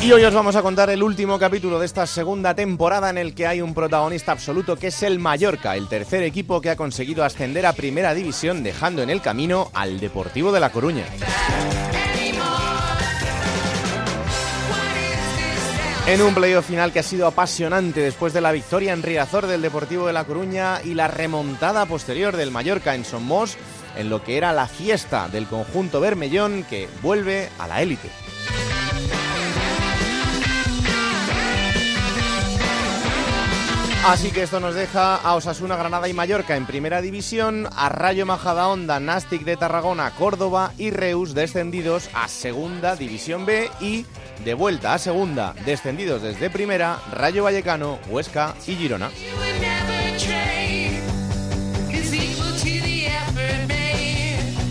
Y hoy os vamos a contar el último capítulo de esta segunda temporada en el que hay un protagonista absoluto que es el Mallorca, el tercer equipo que ha conseguido ascender a Primera División dejando en el camino al Deportivo de La Coruña. En un playoff final que ha sido apasionante después de la victoria en Riazor del Deportivo de La Coruña y la remontada posterior del Mallorca en Somos en lo que era la fiesta del conjunto Bermellón que vuelve a la élite. Así que esto nos deja a Osasuna, Granada y Mallorca en primera división, a Rayo Majadahonda, Nastic de Tarragona, Córdoba y Reus descendidos a segunda división B y de vuelta a segunda, descendidos desde primera, Rayo Vallecano, Huesca y Girona.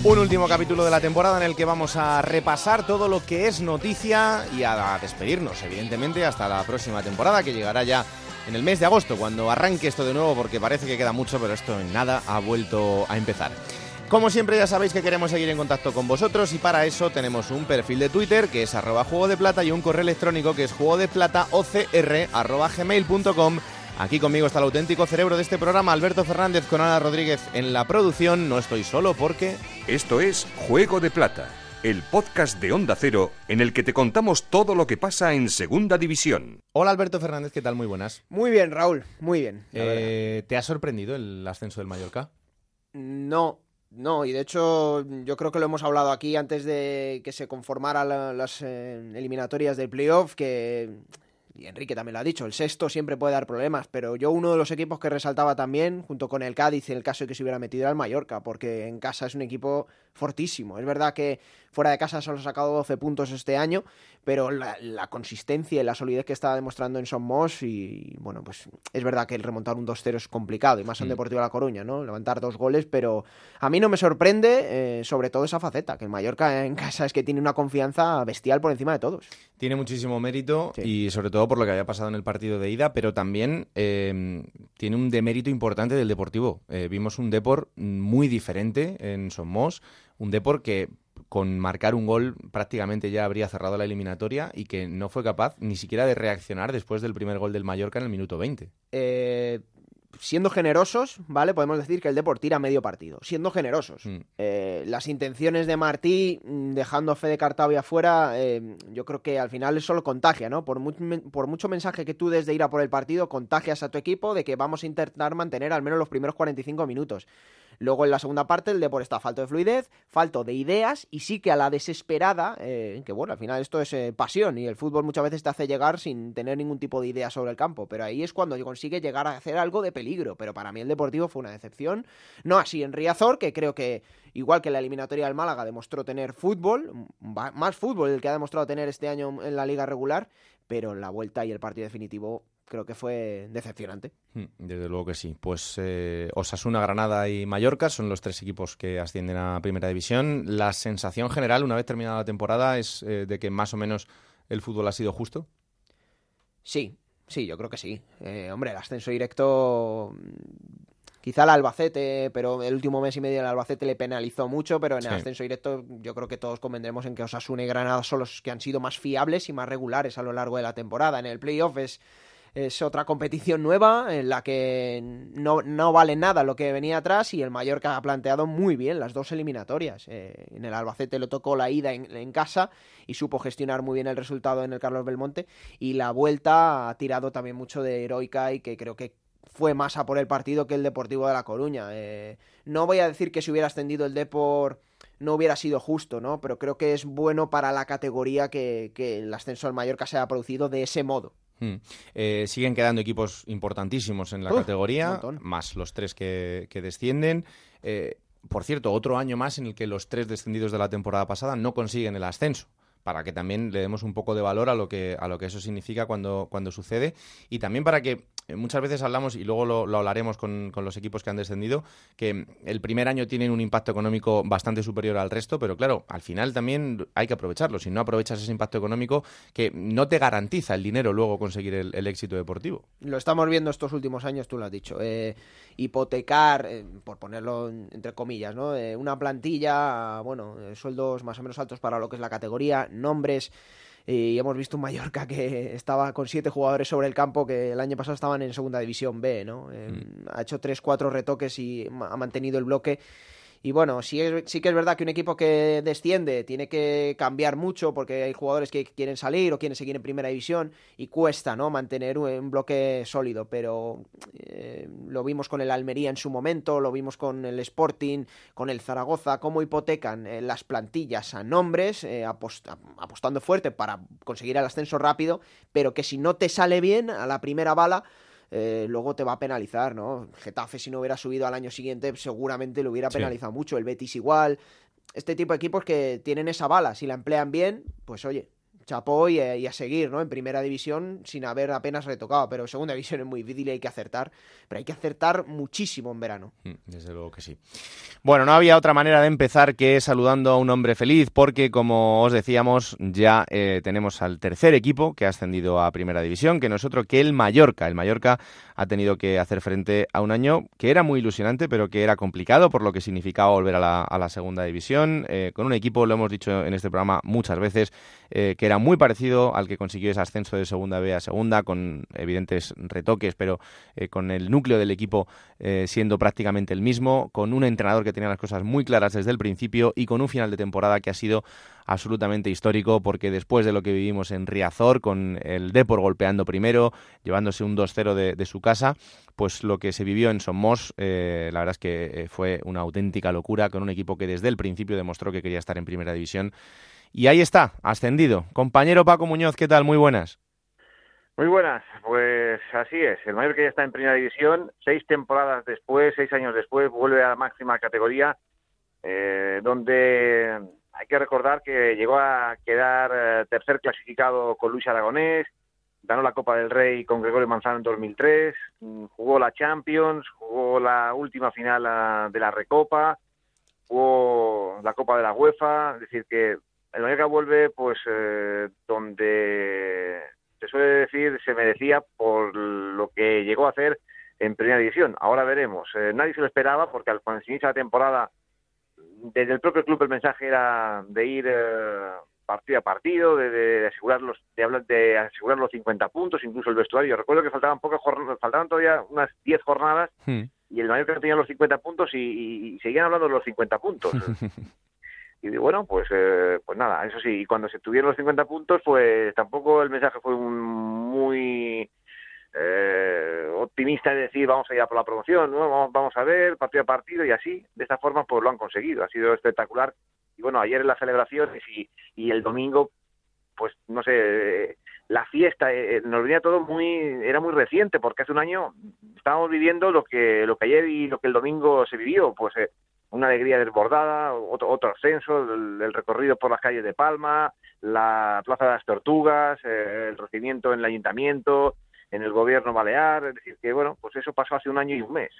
Un último capítulo de la temporada en el que vamos a repasar todo lo que es noticia y a despedirnos, evidentemente, hasta la próxima temporada que llegará ya en el mes de agosto, cuando arranque esto de nuevo, porque parece que queda mucho, pero esto en nada ha vuelto a empezar. Como siempre ya sabéis que queremos seguir en contacto con vosotros y para eso tenemos un perfil de Twitter que es arroba juego de plata y un correo electrónico que es juego de plata. Aquí conmigo está el auténtico cerebro de este programa, Alberto Fernández con Ana Rodríguez en la producción. No estoy solo porque... Esto es Juego de Plata, el podcast de Onda Cero en el que te contamos todo lo que pasa en Segunda División. Hola Alberto Fernández, ¿qué tal? Muy buenas. Muy bien, Raúl, muy bien. Eh, ¿Te ha sorprendido el ascenso del Mallorca? No, no, y de hecho yo creo que lo hemos hablado aquí antes de que se conformaran la- las eh, eliminatorias del playoff, que, y Enrique también lo ha dicho, el sexto siempre puede dar problemas, pero yo uno de los equipos que resaltaba también, junto con el Cádiz, en el caso de que se hubiera metido era el Mallorca, porque en casa es un equipo fortísimo. Es verdad que fuera de casa solo ha sacado 12 puntos este año, pero la, la consistencia y la solidez que está demostrando en Somos y bueno, pues es verdad que el remontar un 2-0 es complicado, y más en Mm. Deportivo La Coruña, ¿no? Levantar dos goles, pero a mí no me sorprende eh, sobre todo esa faceta, que el Mallorca en casa es que tiene una confianza bestial por encima de todos. Tiene muchísimo mérito Sí. y sobre todo por lo que había pasado en el partido de ida, pero también eh, tiene un demérito importante del Deportivo. Eh, vimos un Depor muy diferente en Somos, un Depor que con marcar un gol prácticamente ya habría cerrado la eliminatoria y que no fue capaz ni siquiera de reaccionar después del primer gol del Mallorca en el minuto 20. Eh, siendo generosos, ¿vale? Podemos decir que el Deport tira medio partido. Siendo generosos. Mm. Eh, las intenciones de Martí, mm, dejando a Fede Cartavia fuera, eh, yo creo que al final eso lo contagia, ¿no? Por, mu- por mucho mensaje que tú des de ir a por el partido, contagias a tu equipo de que vamos a intentar mantener al menos los primeros 45 minutos. Luego en la segunda parte el Depor está falto de fluidez, falto de ideas y sí que a la desesperada, eh, que bueno, al final esto es eh, pasión y el fútbol muchas veces te hace llegar sin tener ningún tipo de idea sobre el campo, pero ahí es cuando consigue llegar a hacer algo de peligro, pero para mí el Deportivo fue una decepción, no así en Riazor, que creo que igual que la eliminatoria del Málaga demostró tener fútbol, más fútbol el que ha demostrado tener este año en la liga regular, pero la vuelta y el partido definitivo creo que fue decepcionante. Mm, Desde luego que sí. Pues eh, Osasuna, Granada y Mallorca son los tres equipos que ascienden a Primera División. La sensación general, una vez terminada la temporada, es eh, de que más o menos el fútbol ha sido justo. Sí, sí, yo creo que sí. Eh, hombre, el ascenso directo. mm, Quizá el Albacete, pero el último mes y medio el Albacete le penalizó mucho, pero en el Sí. ascenso directo yo creo que todos convendremos en que Osasuna y Granada son los que han sido más fiables y más regulares a lo largo de la temporada. En el playoff es, es otra competición nueva en la que no, no vale nada lo que venía atrás y el Mallorca ha planteado muy bien las dos eliminatorias. Eh, en el Albacete le tocó la ida en, casa y supo gestionar muy bien el resultado en el Carlos Belmonte y la vuelta ha tirado también mucho de heroica y que creo que fue más a por el partido que el Deportivo de La Coruña. Eh, no voy a decir que si hubiera ascendido el Depor no hubiera sido justo, ¿no? Pero creo que es bueno para la categoría que, que el ascenso al Mallorca se haya producido de ese modo. Mm. Eh, siguen quedando equipos importantísimos en la categoría, más los tres que, que descienden. Eh, por cierto, otro año más en el que los tres descendidos de la temporada pasada no consiguen el ascenso. para que también le demos un poco de valor a lo que, a lo que eso significa cuando, cuando sucede y también para que muchas veces hablamos, y luego lo, hablaremos con, con, los equipos que han descendido, que el primer año tienen un impacto económico bastante superior al resto, pero claro, al final también hay que aprovecharlo. Si no aprovechas ese impacto económico, que no te garantiza el dinero luego conseguir el, éxito deportivo. Lo estamos viendo estos últimos años, tú lo has dicho. Eh, hipotecar, eh, por ponerlo entre comillas, ¿no? una plantilla, bueno, sueldos más o menos altos para lo que es la categoría, nombres y hemos visto un Mallorca que estaba con siete jugadores sobre el campo que el año pasado estaban en segunda división B, ¿no? Eh, mm. Ha hecho tres, cuatro retoques y ha mantenido el bloque y bueno, sí, sí que es verdad que un equipo que desciende tiene que cambiar mucho porque hay jugadores que quieren salir o quieren seguir en primera división y cuesta ¿no? mantener un bloque sólido, pero eh, lo vimos con el Almería en su momento, lo vimos con el Sporting, con el Zaragoza, cómo hipotecan eh, las plantillas a nombres, eh, apostando fuerte para conseguir el ascenso rápido, pero que si no te sale bien a la primera bala, eh, luego te va a penalizar, ¿no? Getafe si no hubiera subido al año siguiente seguramente lo hubiera penalizado mucho, el Betis igual. Este tipo de equipos que tienen esa bala, si la emplean bien, pues oye, chapó y, a seguir, ¿no? En primera división sin haber apenas retocado, pero segunda división es muy difícil y hay que acertar, pero hay que acertar muchísimo en verano. Mm, desde luego que sí. Bueno, no había otra manera de empezar que saludando a un hombre feliz, porque como os decíamos, ya eh, tenemos al tercer equipo que ha ascendido a primera división, que no es otro que el Mallorca. El Mallorca ha tenido que hacer frente a un año que era muy ilusionante, pero que era complicado por lo que significaba volver a la, segunda división, eh, con un equipo, lo hemos dicho en este programa muchas veces, eh, que era muy parecido al que consiguió ese ascenso de segunda B a segunda, con evidentes retoques, pero eh, con el núcleo del equipo eh, siendo prácticamente el mismo, con un entrenador que tenía las cosas muy claras desde el principio y con un final de temporada que ha sido absolutamente histórico porque después de lo que vivimos en Riazor, con el Depor golpeando primero, llevándose un 2-0 de, su casa, pues lo que se vivió en Somos, eh, la verdad es que fue una auténtica locura con un equipo que desde el principio demostró que quería estar en primera división y ahí está, ascendido. Compañero Paco Muñoz, ¿qué tal? Muy buenas. Muy buenas, pues así es. El Mallorca ya está en primera división. Seis temporadas después, seis años después, vuelve a la máxima categoría, eh, donde hay que recordar que llegó a quedar eh, tercer clasificado con Luis Aragonés, ganó la Copa del Rey con Gregorio Manzano en 2003, mm, jugó la Champions, jugó la última final ah, de la Recopa, jugó la Copa de la UEFA, es decir que el Mallorca vuelve pues eh, donde se suele decir se merecía por lo que llegó a hacer en primera división. Ahora veremos. Eh, nadie se lo esperaba porque al cuando se inicia la temporada desde el propio club el mensaje era de ir eh, partido a partido, de, asegurar los de hablar de asegurar los 50 puntos, incluso el vestuario. Recuerdo que faltaban pocas faltaban todavía unas 10 jornadas hmm. y el Mallorca tenía los 50 puntos y, y seguían hablando de los 50 puntos. y bueno, pues eh, pues nada, eso sí, y cuando se tuvieron los 50 puntos, pues tampoco el mensaje fue un muy eh, optimista de decir vamos a ir a por la promoción, ¿no? vamos, a ver partido a partido y así, de esta forma pues lo han conseguido, ha sido espectacular. Y bueno, ayer en las celebraciones y, y el domingo, pues no sé, la fiesta, eh, nos venía todo muy, era muy reciente porque hace un año estábamos viviendo lo que, lo que ayer y lo que el domingo se vivió, pues una alegría desbordada, otro, otro ascenso, el, recorrido por las calles de Palma, la Plaza de las Tortugas, eh, el recibimiento en el ayuntamiento, en el gobierno balear, es decir, que bueno, pues eso pasó hace un año y un mes.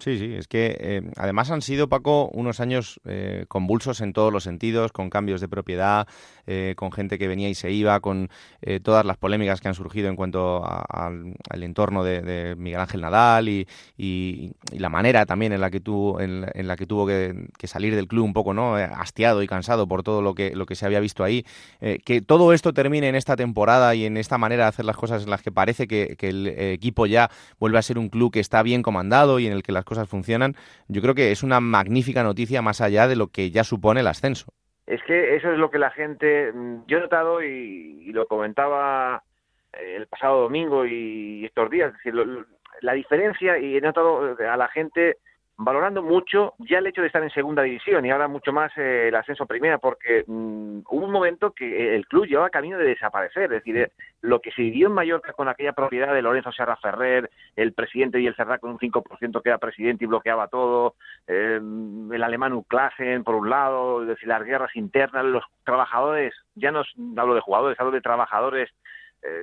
Sí, sí, es que eh, además han sido, Paco, unos años eh, convulsos en todos los sentidos, con cambios de propiedad, eh, con gente que venía y se iba, con todas las polémicas que han surgido en cuanto al, entorno de, Miguel Ángel Nadal y, la manera también en la que, tu, en, la que tuvo que, salir del club un poco no hastiado y cansado por todo lo que, lo que se había visto ahí. que todo esto termine en esta temporada y en esta manera de hacer las cosas en las que parece que, que el equipo ya vuelve a ser un club que está bien comandado y en el que las cosas funcionan, yo creo que es una magnífica noticia más allá de lo que ya supone el ascenso. Es que eso es lo que la gente, mm, yo he notado y, lo comentaba eh, el pasado domingo y estos días, la diferencia y he notado a la gente valorando mucho ya el hecho de estar en segunda división y ahora mucho más eh, el ascenso primera, porque mm, hubo un momento que el club llevaba camino de desaparecer. Es decir, eh, lo que se vivió en Mallorca con aquella propiedad de Lorenzo Serra Ferrer, el presidente y el Serra con un 5% que era presidente y bloqueaba todo, eh, el alemán Uklasen por un lado, es decir, las guerras internas, los trabajadores, ya no hablo de jugadores, hablo de trabajadores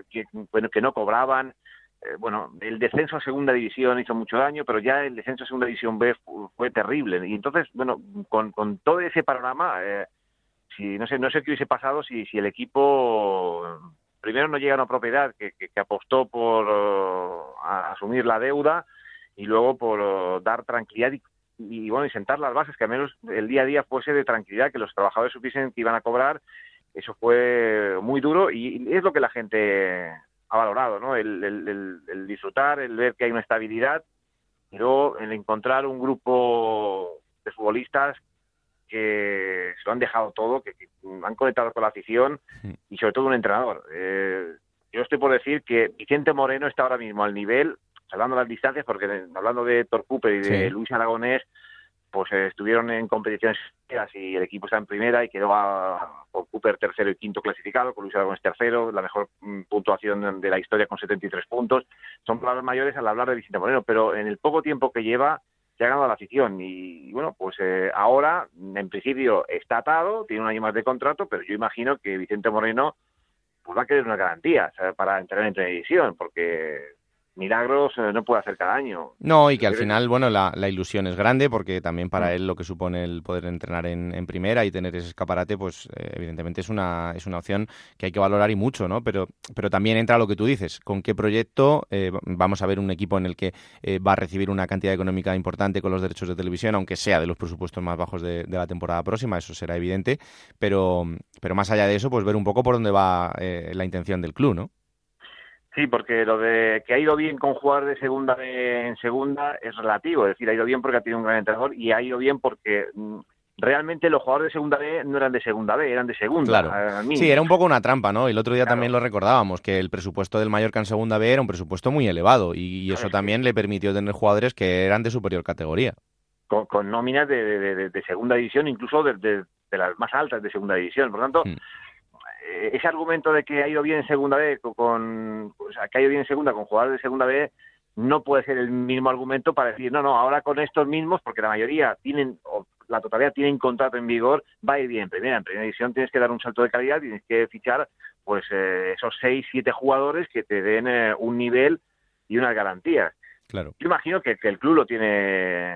que, bueno, que no cobraban. Eh, bueno, el descenso a segunda división hizo mucho daño, pero ya el descenso a segunda división B fue, terrible. Y entonces, bueno, con, con todo ese panorama, eh, si no sé, no sé qué hubiese pasado si, si el equipo primero no llega a una propiedad que, que, apostó por asumir la deuda y luego por dar tranquilidad y, y, bueno y sentar las bases que al menos el día a día fuese de tranquilidad que los trabajadores supiesen que iban a cobrar eso fue muy duro y es lo que la gente ha valorado, ¿no? El, el, disfrutar, el ver que hay una estabilidad, pero el encontrar un grupo de futbolistas que se lo han dejado todo, que, han conectado con la afición y sobre todo un entrenador. Eh, yo estoy por decir que Vicente Moreno está ahora mismo al nivel, hablando de las distancias, porque hablando de Torcupe y de Luis Aragonés, pues eh, estuvieron en competiciones y el equipo está en primera y quedó a, Cooper tercero y quinto clasificado, con Luis Aragonés tercero, la mejor mm, puntuación de la historia con 73 puntos. Son palabras mayores al hablar de Vicente Moreno, pero en el poco tiempo que lleva se ha ganado la afición y, bueno, pues eh, ahora en principio está atado, tiene un año más de contrato, pero yo imagino que Vicente Moreno pues va a querer una garantía para entrar en televisión, porque milagros eh, no puede hacer cada año. No, y que al final, bueno, la, ilusión es grande porque también para mm. él lo que supone el poder entrenar en, primera y tener ese escaparate, pues eh, evidentemente es una, es una opción que hay que valorar y mucho, ¿no? Pero, pero también entra lo que tú dices, con qué proyecto eh, vamos a ver un equipo en el que va a recibir una cantidad económica importante con los derechos de televisión, aunque sea de los presupuestos más bajos de, de la temporada próxima, eso será evidente, pero, pero más allá de eso, pues ver un poco por dónde va la intención del club, ¿no? Sí, porque lo de que ha ido bien con jugar de segunda en segunda es relativo, es decir, ha ido bien porque ha tenido un gran entrenador y ha ido bien porque mm, realmente los jugadores de segunda B no eran de segunda B, eran de segunda. Claro. Sí, era un poco una trampa, ¿no? Y el otro día también lo recordábamos, que el presupuesto del Mallorca en segunda B era un presupuesto muy elevado y, eso también le permitió tener jugadores que eran de superior categoría. Con, nóminas de, segunda división, incluso de, las más altas de segunda división. Por tanto, hmm. Eh, ese argumento de que ha ido bien en segunda B con, o sea, que ha ido bien en segunda con jugadores de segunda B no puede ser el mismo argumento para decir no no ahora con estos mismos porque la mayoría tienen o la totalidad tienen contrato en vigor va a ir bien primera en primera división tienes que dar un salto de calidad tienes que fichar pues eh, esos seis siete jugadores que te den eh, un nivel y unas garantías claro. Yo imagino que, el club lo tiene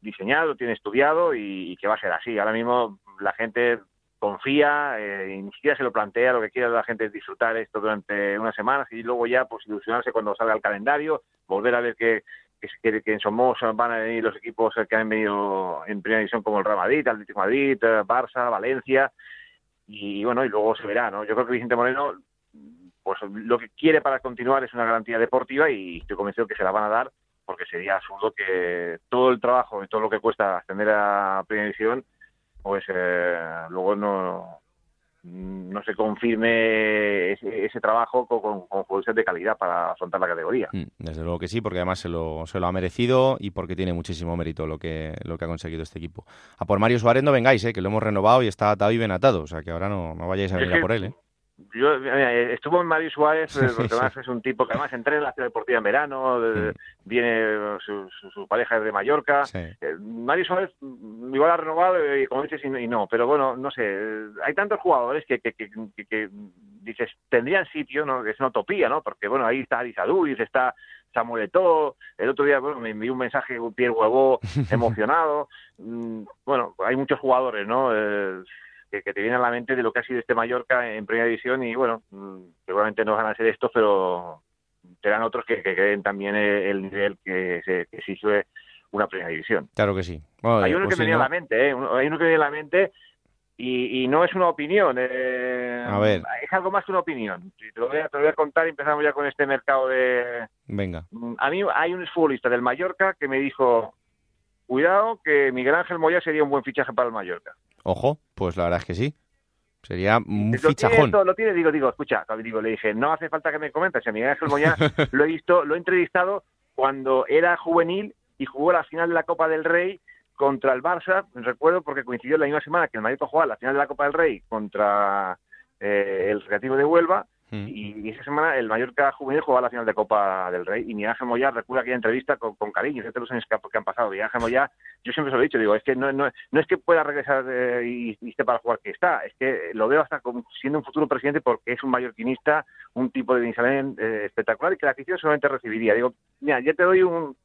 diseñado tiene estudiado y, y que va a ser así. Ahora mismo la gente confía, eh, ni siquiera se lo plantea, lo que quiere la gente es disfrutar esto durante unas semanas y luego ya pues ilusionarse cuando salga el calendario, volver a ver que, que, que en Somos van a venir los equipos que han venido en primera división como el Real Madrid, Atlético Madrid, eh, Barça, Valencia y bueno, y luego se verá, ¿no? Yo creo que Vicente Moreno pues lo que quiere para continuar es una garantía deportiva y estoy convencido que se la van a dar porque sería absurdo que todo el trabajo y todo lo que cuesta ascender a primera división pues eh, luego no, no se confirme ese, trabajo con, con, de calidad para afrontar la categoría. Mm, desde luego que sí, porque además se lo, se lo ha merecido y porque tiene muchísimo mérito lo que, lo que ha conseguido este equipo. A por Mario Suárez no vengáis, eh, que lo hemos renovado y está atado y bien atado, o sea que ahora no, no vayáis a venir a por él. ¿eh? Yo estuvo en Mario Suárez eh, porque además es un tipo que además entrena en la ciudad deportiva en verano mm. viene su, su, pareja es de Mallorca. Eh, Mario Suárez mm, igual ha renovado y como dices y no pero bueno no sé hay tantos jugadores que, que, que, dices tendrían sitio no es una utopía no porque bueno ahí está Arizaduris está Samuel Eto'o, el otro día bueno, me envió un mensaje un Pierre Huevo emocionado. Mm, bueno hay muchos jugadores no eh, que, te viene a la mente de lo que ha sido este Mallorca en primera división y bueno, mm, seguramente no van a ser estos, pero serán otros que, que creen también el, nivel que se que exige una primera división. Claro que sí. hay uno pues que me viene a la mente, ¿eh? hay uno que me viene a la mente y, y no es una opinión, eh, a ver. es algo más que una opinión. Te lo, voy a, te lo voy a contar y empezamos ya con este mercado de... Venga. Mm, a mí hay un futbolista del Mallorca que me dijo, cuidado que Miguel Ángel Moya sería un buen fichaje para el Mallorca. Ojo, pues la verdad es que sí. Sería un fichajón. lo tiene, digo, digo, escucha, digo, le dije, no hace falta que me comentes, a Miguel Ángel lo he visto, lo he entrevistado cuando era juvenil y jugó la final de la Copa del Rey contra el Barça, recuerdo porque coincidió la misma semana que el Mallorca jugaba la final de la Copa del Rey contra eh, el Recreativo de Huelva Mm. Y, esa semana el Mallorca juvenil jugaba la final de Copa del Rey y Miguel Ángel Moya recuerda aquella entrevista con, cariño, de los años que, han pasado. Miguel Ángel Moya, yo siempre se lo he dicho, digo, es que no, no, no es que pueda regresar eh, y, esté para jugar que está, es que lo veo hasta como siendo un futuro presidente porque es un mallorquinista, un tipo de Dinsalén eh, espectacular y que la afición solamente recibiría. Digo, mira, ya te doy un,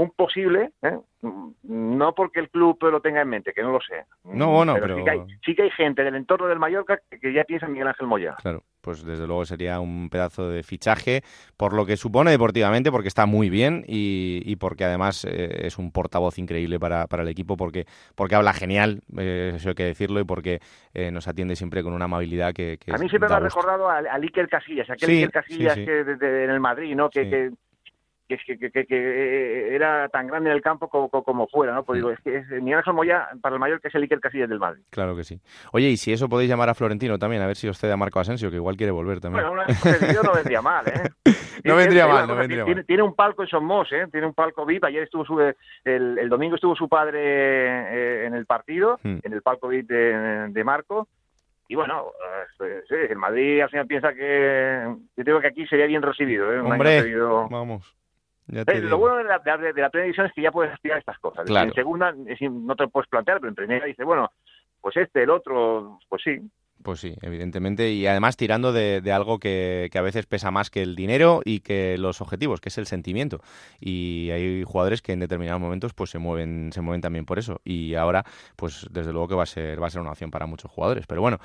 un posible, ¿eh? no porque el club lo tenga en mente, que no lo sé. No, no, pero, Sí, que hay, gente del entorno del Mallorca que, ya piensa en Miguel Ángel Moya. Claro, pues desde luego sería un pedazo de fichaje por lo que supone deportivamente, porque está muy bien y, porque además eh, es un portavoz increíble para, para, el equipo, porque, porque habla genial, eh, eso hay que decirlo, y porque eh, nos atiende siempre con una amabilidad que... a mí siempre me ha recordado a, Iker Casillas, aquel Iker Casillas que en el Madrid, ¿no? que que, que, que, que, eh, era tan grande en el campo como, como fuera, ¿no? Pues digo, es que es, Miguel Ángel Moya, para el mayor, que es el Iker Casillas del Madrid. Claro que sí. Oye, y si eso podéis llamar a Florentino también, a ver si os cede a Marco Asensio, que igual quiere volver también. Bueno, una no vendría mal, ¿eh? no vendría mal, no vendría tiene, mal. Tiene un palco en Somos, ¿eh? Tiene un palco VIP. Ayer estuvo su, el, el domingo estuvo su padre eh, en el partido, hmm. en el palco VIP de, de Marco y bueno, eh, sí, el Madrid al final piensa que yo digo que aquí sería bien recibido. ¿eh? Hombre, vamos. Eh, lo bueno de la, de, la primera división es que ya puedes aspirar estas cosas. En segunda no te puedes plantear, pero en primera dice, bueno, pues este, el otro, pues sí. Pues sí, evidentemente, y además tirando de, algo que, a veces pesa más que el dinero y que los objetivos, que es el sentimiento. Y hay jugadores que en determinados momentos pues se mueven, se mueven también por eso. Y ahora, pues desde luego que va a ser, va a ser una opción para muchos jugadores. Pero bueno,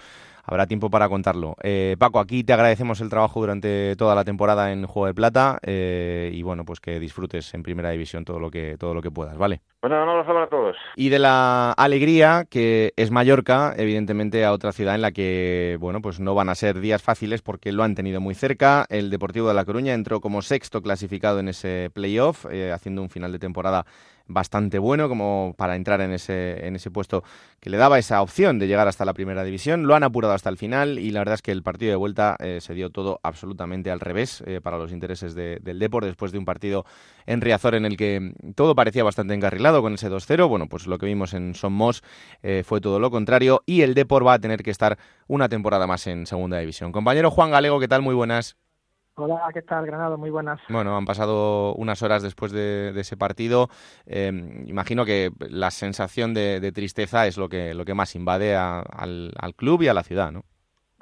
habrá tiempo para contarlo. Eh, Paco, aquí te agradecemos el trabajo durante toda la temporada en Juego de Plata eh, y bueno, pues que disfrutes en Primera División todo lo que todo lo que puedas, ¿vale? Bueno, no lo a todos. Y de la alegría que es Mallorca, evidentemente a otra ciudad en la que bueno, pues no van a ser días fáciles porque lo han tenido muy cerca. El Deportivo de La Coruña entró como sexto clasificado en ese playoff, eh, haciendo un final de temporada bastante bueno como para entrar en ese, en ese puesto que le daba esa opción de llegar hasta la primera división. Lo han apurado hasta el final y la verdad es que el partido de vuelta eh, se dio todo absolutamente al revés eh, para los intereses del Depor después de un partido en Riazor en el que todo parecía bastante encarrilado con ese 2-0. Bueno, pues lo que vimos en Somos eh, fue todo lo contrario y el Depor va a tener que estar una temporada más en segunda división. Compañero Juan Galego, ¿qué tal? Muy buenas. Hola, ¿qué tal, Granado? Muy buenas. Bueno, han pasado unas horas después de, ese partido. Em, imagino que la sensación de, tristeza es lo que, lo que más invade al, al club y a la ciudad, ¿no?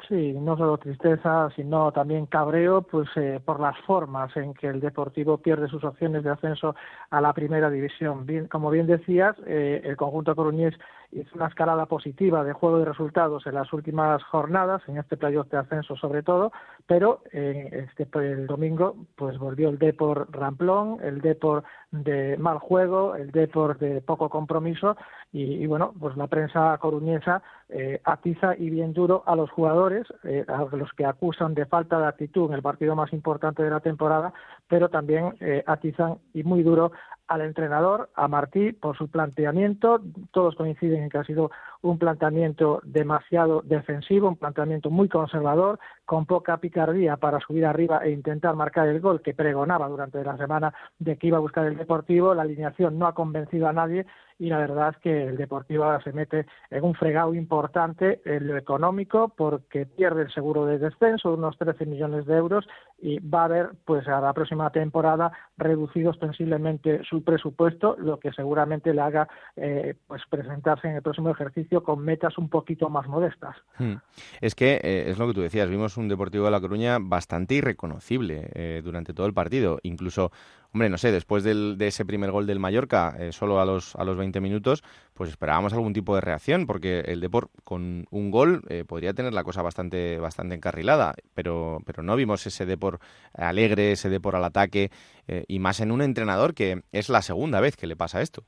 Sí, no solo tristeza, sino también cabreo, pues eh, por las formas en que el Deportivo pierde sus opciones de ascenso a la Primera División. Bien, como bien decías, eh, el conjunto coruñés hizo una escalada positiva de juego de resultados en las últimas jornadas, en este playoff de ascenso sobre todo, pero eh, este el domingo pues volvió el Depor ramplón, el Depor de mal juego, el Depor de poco compromiso y, bueno, pues la prensa coruñesa eh, atiza y bien duro a los jugadores, eh, a los que acusan de falta de actitud en el partido más importante de la temporada, pero también eh, atizan y muy duro al entrenador, a Martí, por su planteamiento. Todos coinciden en que ha sido un planteamiento demasiado defensivo, un planteamiento muy conservador, con poca picardía para subir arriba e intentar marcar el gol que pregonaba durante la semana de que iba a buscar el Deportivo. La alineación no ha convencido a nadie y la verdad es que el Deportivo ahora se mete en un fregado importante en lo económico porque pierde el seguro de descenso de unos 13 millones de euros y va a haber pues a la próxima temporada reducido ostensiblemente su presupuesto, lo que seguramente le haga eh, pues presentarse en el próximo ejercicio con metas un poquito más modestas. Hmm. Es que eh, es lo que tú decías, vimos un Deportivo de La Coruña bastante irreconocible eh, durante todo el partido, incluso Hombre, no sé, después del, de ese primer gol del Mallorca, eh, solo a los, a los 20 minutos, pues esperábamos algún tipo de reacción, porque el Deport con un gol eh, podría tener la cosa bastante, bastante encarrilada, pero, pero no vimos ese Deport alegre, ese Deport al ataque, eh, y más en un entrenador que es la segunda vez que le pasa esto.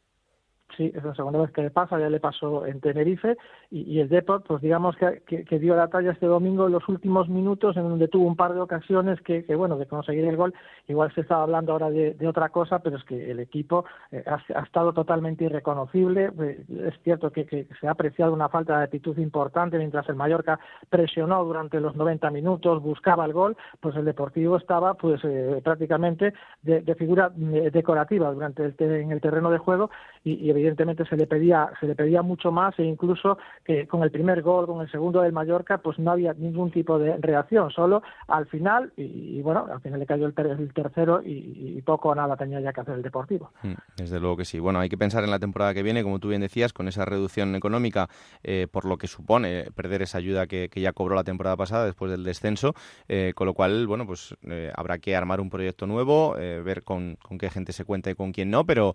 Sí, es la segunda vez que le pasa, ya le pasó en Tenerife y, el Deport, pues digamos que, que, dio la talla este domingo en los últimos minutos, en donde tuvo un par de ocasiones que, bueno, de conseguir el gol, igual se estaba hablando ahora de, otra cosa, pero es que el equipo eh, ha, estado totalmente irreconocible. Eh, es cierto que, se ha apreciado una falta de actitud importante mientras el Mallorca presionó durante los 90 minutos, buscaba el gol, pues el Deportivo estaba pues eh, prácticamente de, figura decorativa durante el, en el terreno de juego y, evidentemente se le pedía se le pedía mucho más e incluso que con el primer gol, con el segundo del Mallorca, pues no había ningún tipo de reacción, solo al final, y, bueno, al final le cayó el, tercero y, poco o nada tenía ya que hacer el Deportivo. Mm, desde luego que sí. Bueno, hay que pensar en la temporada que viene, como tú bien decías, con esa reducción económica, eh, por lo que supone perder esa ayuda que, ya cobró la temporada pasada después del descenso, eh, con lo cual, bueno, pues eh, habrá que armar un proyecto nuevo, ver con, con qué gente se cuenta y con quién no, pero,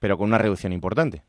pero con una reducción importante.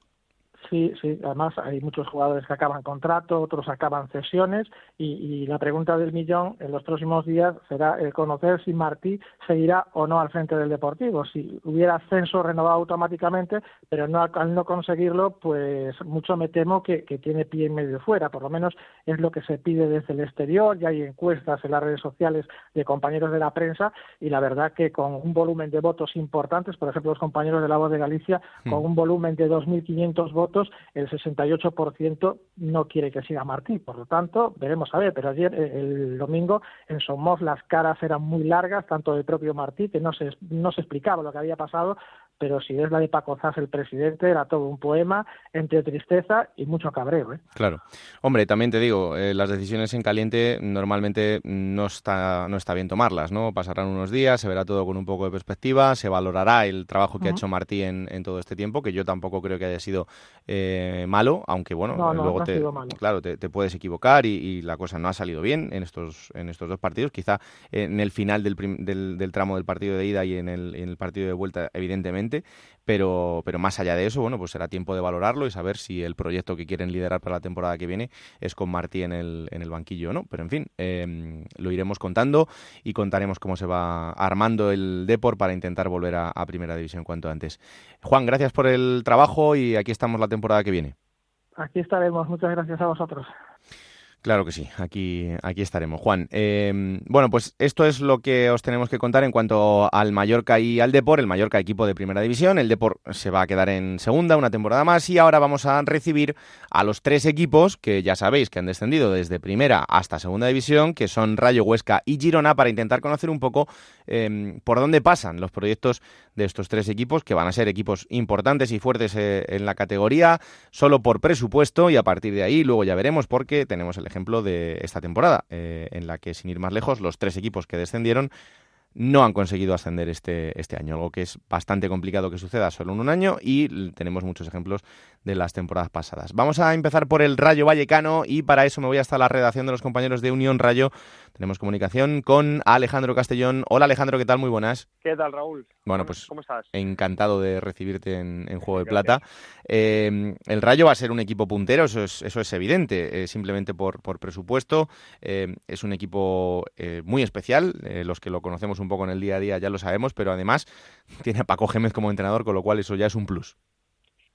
Sí, sí, además hay muchos jugadores que acaban contrato, otros acaban cesiones y, la pregunta del millón en los próximos días será el conocer si Martí seguirá o no al frente del Deportivo. Si hubiera ascenso renovado automáticamente, pero no, al no conseguirlo, pues mucho me temo que, tiene pie y medio fuera. Por lo menos es lo que se pide desde el exterior. Ya hay encuestas en las redes sociales de compañeros de la prensa y la verdad que con un volumen de votos importantes, por ejemplo los compañeros de la Voz de Galicia, con hmm. un volumen de 2.500 votos, el 68% no quiere que siga Martí. Por lo tanto, veremos a ver. Pero ayer, eh, el domingo, en Somos las caras eran muy largas, tanto del propio Martí, que no se, no se explicaba lo que había pasado, pero si es la de Paco Zas, el presidente, era todo un poema entre tristeza y mucho cabreo. ¿eh? Claro. Hombre, también te digo, eh, las decisiones en caliente normalmente no está, no está bien tomarlas, ¿no? Pasarán unos días, se verá todo con un poco de perspectiva, se valorará el trabajo que ha hecho Martí en, todo este tiempo, que yo tampoco creo que haya sido eh, malo, aunque bueno, luego te, claro, te, puedes equivocar y, la cosa no ha salido bien en estos, en estos dos partidos. Quizá en el final del, del, tramo del partido de ida y en el, en el partido de vuelta, evidentemente pero, pero más allá de eso, bueno, pues será tiempo de valorarlo y saber si el proyecto que quieren liderar para la temporada que viene es con Martí en el, en el banquillo o no. Pero en fin, em, lo iremos contando y contaremos cómo se va armando el Deport para intentar volver a Primera División cuanto antes. Juan, gracias por el trabajo y aquí estamos la temporada que viene. Aquí estaremos. Muchas gracias a vosotros. Claro que sí, aquí, aquí estaremos. Juan, eh, bueno, pues esto es lo que os tenemos que contar en cuanto al Mallorca y al Depor. El Mallorca, equipo de primera división, el Depor se va a quedar en segunda una temporada más y ahora vamos a recibir a los tres equipos que ya sabéis que han descendido desde primera hasta segunda división, que son Rayo Huesca y Girona, para intentar conocer un poco eh, por dónde pasan los proyectos de estos tres equipos, que van a ser equipos importantes y fuertes eh, en la categoría, solo por presupuesto y a partir de ahí luego ya veremos porque tenemos el ejemplo de esta temporada, eh, en la que sin ir más lejos, los tres equipos que descendieron no han conseguido ascender este, este año, algo que es bastante complicado que suceda solo en un año y tenemos muchos ejemplos de las temporadas pasadas. Vamos a empezar por el Rayo Vallecano y para eso me voy hasta la redacción de los compañeros de Unión Rayo. Tenemos comunicación con Alejandro Castellón. Hola Alejandro, ¿qué tal? Muy buenas. ¿Qué tal Raúl? Bueno, pues ¿Cómo estás? encantado de recibirte en, Juego de Plata. Eh, el Rayo va a ser un equipo puntero, eso es, eso es evidente, eh, simplemente por, por presupuesto. Eh, es un equipo muy especial, los que lo conocemos un poco en el día a día ya lo sabemos, pero además tiene a Paco Gémez como entrenador, con lo cual eso ya es un plus.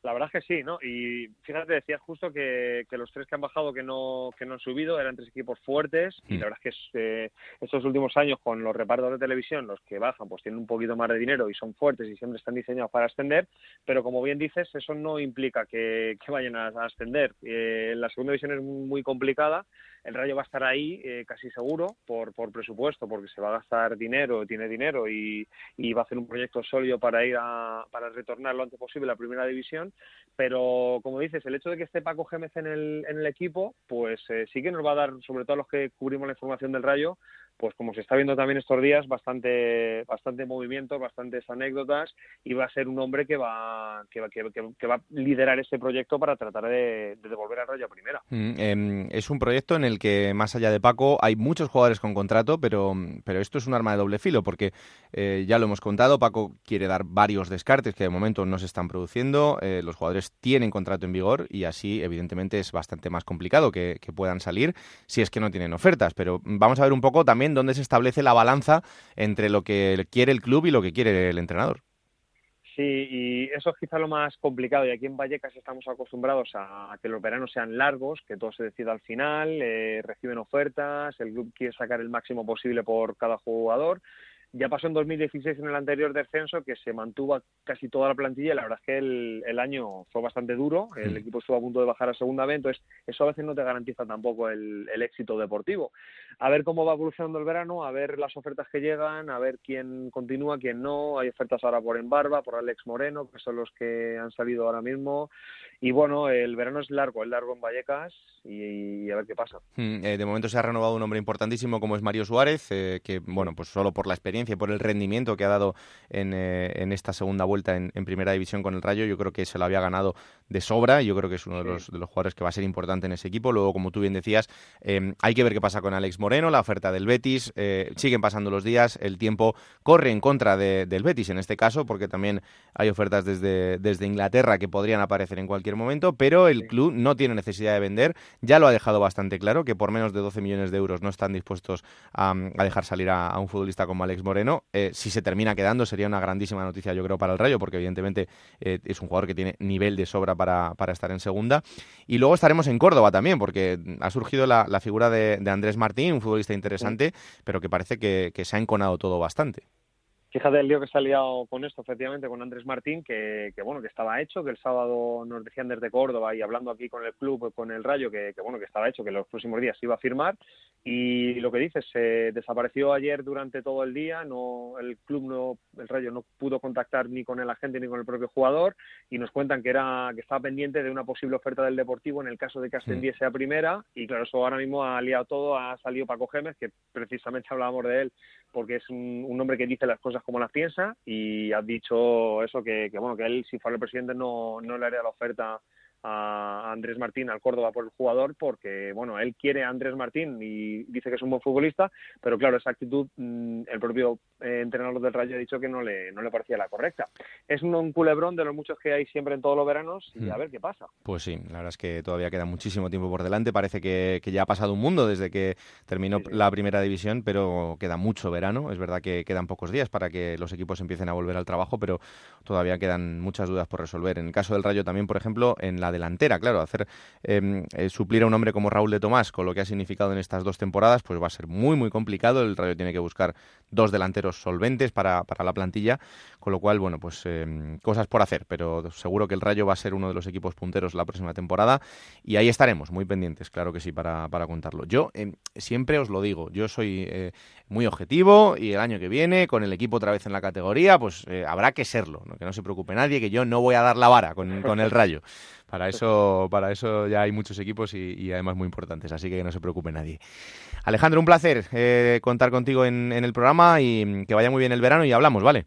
La verdad es que sí, ¿no? Y fíjate, decías justo que, los tres que han bajado que no, que no han subido eran tres equipos fuertes y mm. la verdad es que eh, estos últimos años con los repartos de televisión, los que bajan pues tienen un poquito más de dinero y son fuertes y siempre están diseñados para ascender, pero como bien dices, eso no implica que, vayan a, ascender. Eh, la segunda división es muy complicada el Rayo va a estar ahí eh, casi seguro por, por presupuesto, porque se va a gastar dinero, tiene dinero y, va a hacer un proyecto sólido para ir a, para retornar lo antes posible a la primera división. Pero, como dices, el hecho de que esté Paco Gémez en el, en el equipo, pues eh, sí que nos va a dar, sobre todo a los que cubrimos la información del Rayo, pues como se está viendo también estos días, bastante, bastante movimiento, bastantes anécdotas y va a ser un hombre que va, que, que, va a liderar este proyecto para tratar de, devolver al Rayo a primera. Mm, em, es un proyecto en el que, más allá de Paco, hay muchos jugadores con contrato, pero, pero esto es un arma de doble filo porque eh, ya lo hemos contado, Paco quiere dar varios descartes que de momento no se están produciendo, eh, los jugadores tienen contrato en vigor y así evidentemente es bastante más complicado que puedan salir si es que no tienen ofertas, pero vamos a ver un poco también donde se establece la balanza entre lo que quiere el club y lo que quiere el entrenador. Sí, y eso es quizá lo más complicado. Y aquí en Vallecas estamos acostumbrados a, que los veranos sean largos, que todo se decida al final, eh, reciben ofertas, el club quiere sacar el máximo posible por cada jugador ya pasó en 2016 en el anterior descenso que se mantuvo casi toda la plantilla y la verdad es que el, año fue bastante duro, el equipo estuvo a punto de bajar a segunda vez, entonces eso a veces no te garantiza tampoco el, éxito deportivo. A ver cómo va evolucionando el verano, a ver las ofertas que llegan, a ver quién continúa, quién no, hay ofertas ahora por Embarba, por Alex Moreno, que son los que han salido ahora mismo, y bueno, el verano es largo, es largo en Vallecas y, a ver qué pasa. Hmm, eh, de momento se ha renovado un hombre importantísimo como es Mario Suárez, eh, que bueno, pues solo por la experiencia y por el rendimiento que ha dado en, eh, en esta segunda vuelta en, Primera División con el Rayo, yo creo que se lo había ganado de sobra. Yo creo que es uno de, los, de los jugadores que va a ser importante en ese equipo. Luego, como tú bien decías, hay que ver qué pasa con Alex Moreno, la oferta del Betis. siguen pasando los días, el tiempo corre en contra del Betis en este caso, porque también hay ofertas desde, desde Inglaterra que podrían aparecer en cualquier momento, pero el club no tiene necesidad de vender. Ya lo ha dejado bastante claro, que por menos de 12 millones de euros no están dispuestos a, dejar salir a, un futbolista como Alex Moreno. Eh, si se termina quedando, sería una grandísima noticia, yo creo, para el Rayo, porque evidentemente eh, es un jugador que tiene nivel de sobra para, estar en segunda. Y luego estaremos en Córdoba también, porque ha surgido la, figura de, Andrés Martín, un futbolista interesante, pero que parece que se ha enconado todo bastante. Fíjate el lío que se ha liado con esto, efectivamente, con Andrés Martín, que, bueno, que estaba hecho, que el sábado nos decían desde Córdoba y hablando aquí con el club, con el Rayo, que, bueno, que estaba hecho, que los próximos días se iba a firmar. Y lo que dices, se desapareció ayer durante todo el día, no, el club no, el Rayo no pudo contactar ni con el agente ni con el propio jugador y nos cuentan que era, que estaba pendiente de una posible oferta del Deportivo en el caso de que ascendiese a primera. Y claro, eso ahora mismo ha liado todo, ha salido Paco Gémez, que precisamente hablábamos de él porque es un, un hombre que dice las cosas como las piensa y ha dicho eso que, que, bueno que él si fuera el presidente no, no le haría la oferta a Andrés Martín al Córdoba por el jugador porque bueno él quiere a Andrés Martín y dice que es un buen futbolista pero claro esa actitud mm, el propio eh, entrenador del Rayo ha dicho que no le no le parecía la correcta. Es un, culebrón de los muchos que hay siempre en todos los veranos y a hmm. ver qué pasa. Pues sí la verdad es que todavía queda muchísimo tiempo por delante. Parece que, ya ha pasado un mundo desde que terminó la primera división pero queda mucho verano. Es verdad que quedan pocos días para que los equipos empiecen a volver al trabajo pero todavía quedan muchas dudas por resolver. En el caso del Rayo también por ejemplo en la delantera, claro, hacer em, eh, suplir a un hombre como Raúl de Tomás con lo que ha significado en estas dos temporadas, pues va a ser muy, muy complicado. El Rayo tiene que buscar dos delanteros solventes para, para la plantilla, con lo cual, bueno, pues em, cosas por hacer, pero seguro que el Rayo va a ser uno de los equipos punteros la próxima temporada y ahí estaremos, muy pendientes, claro que sí, para, para contarlo. Yo em, siempre os lo digo, yo soy eh, muy objetivo y el año que viene, con el equipo otra vez en la categoría, pues eh, habrá que serlo, que no se preocupe nadie, que yo no voy a dar la vara con, con el Rayo. Para eso, para eso ya hay muchos equipos y, además muy importantes, así que no se preocupe nadie. Alejandro, un placer eh, contar contigo en, en el programa y que vaya muy bien el verano y hablamos, ¿vale?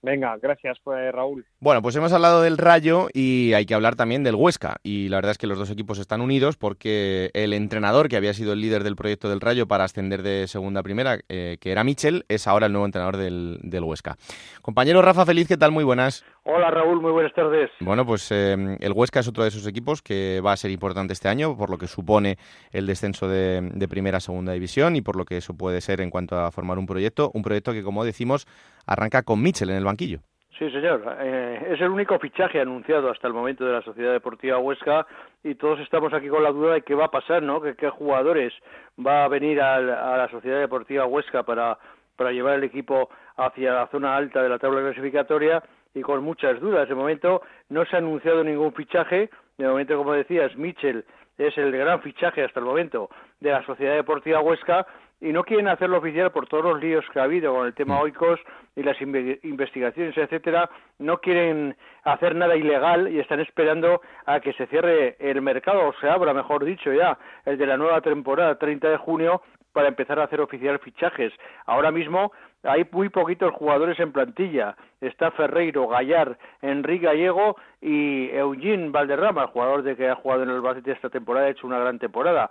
Venga, gracias, pues Raúl. Bueno, pues hemos hablado del Rayo y hay que hablar también del Huesca. Y la verdad es que los dos equipos están unidos porque el entrenador que había sido el líder del proyecto del Rayo para ascender de segunda a primera, eh, que era Michel, es ahora el nuevo entrenador del, del, Huesca. Compañero Rafa Feliz, ¿qué tal? Muy buenas. Hola Raúl, muy buenas tardes. Bueno, pues eh, el Huesca es otro de esos equipos que va a ser importante este año por lo que supone el descenso de, de primera a segunda división y por lo que eso puede ser en cuanto a formar un proyecto. Un proyecto que, como decimos, arranca con Michel en el banquillo. Sí, señor. Eh, es el único fichaje anunciado hasta el momento de la Sociedad Deportiva Huesca y todos estamos aquí con la duda de qué va a pasar, ¿no? Que qué jugadores va a venir a, la Sociedad Deportiva Huesca para, para llevar el equipo hacia la zona alta de la tabla clasificatoria y con muchas dudas. De momento no se ha anunciado ningún fichaje. De momento, como decías, Michel es el gran fichaje hasta el momento de la Sociedad Deportiva Huesca y no quieren hacerlo oficial por todos los líos que ha habido con el tema mm. Oikos y las investigaciones, etcétera, no quieren hacer nada ilegal y están esperando a que se cierre el mercado, o se abra, mejor dicho, ya, el de la nueva temporada, 30 de junio, para empezar a hacer oficial fichajes. Ahora mismo hay muy poquitos jugadores en plantilla. Está Ferreiro, Gallar, Enrique Gallego y Eugene Valderrama, el jugador de que ha jugado en el Albacete esta temporada, ha hecho una gran temporada.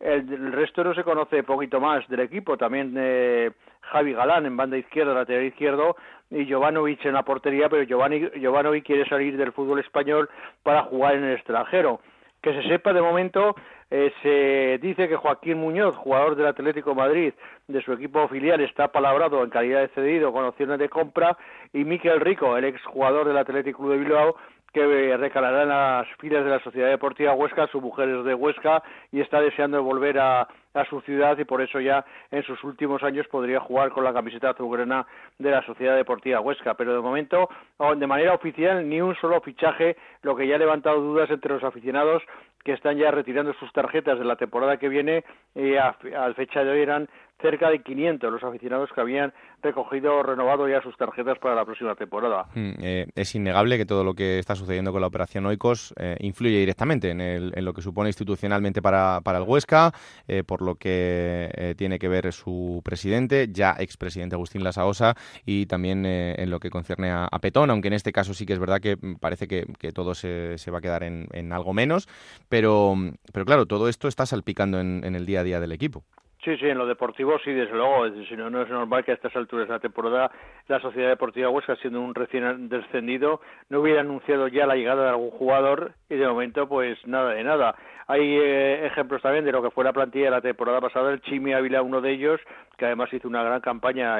el, resto no se conoce poquito más del equipo. También eh, Javi Galán en banda izquierda, lateral izquierdo, y Jovanovic en la portería, pero Giovanni, Jovanovic quiere salir del fútbol español para jugar en el extranjero que se sepa de momento eh, se dice que Joaquín Muñoz, jugador del Atlético Madrid, de su equipo filial, está palabrado en calidad de cedido con opciones de compra y Miquel Rico, el ex jugador del Atlético Club de Bilbao, que recalará en las filas de la Sociedad Deportiva Huesca, su mujer es de Huesca y está deseando volver a, su ciudad y por eso ya en sus últimos años podría jugar con la camiseta azulgrana de la Sociedad Deportiva Huesca. Pero de momento, de manera oficial, ni un solo fichaje, lo que ya ha levantado dudas entre los aficionados que están ya retirando sus tarjetas de la temporada que viene y a, fecha de hoy eran cerca de 500 los aficionados que habían recogido o renovado ya sus tarjetas para la próxima temporada. Mm, eh, es innegable que todo lo que está sucediendo con la operación Oikos eh, influye directamente en, lo que supone institucionalmente para, el Huesca, eh, por lo que tiene que ver su presidente, ya expresidente Agustín Lasaosa, y también en lo que concierne a, Petón, aunque en este caso sí que es verdad que parece que, todo se, va a quedar en, algo menos, pero, pero claro, todo esto está salpicando en el día a día del equipo. Sí, sí, en lo deportivo sí, desde luego. Si no, no es normal que a estas alturas de la temporada la Sociedad Deportiva Huesca, siendo un recién descendido, no hubiera anunciado ya la llegada de algún jugador y de momento pues nada de nada. Hay eh, ejemplos también de lo que fue la plantilla de la temporada pasada, el Chimi Ávila, uno de ellos, que además hizo una gran campaña,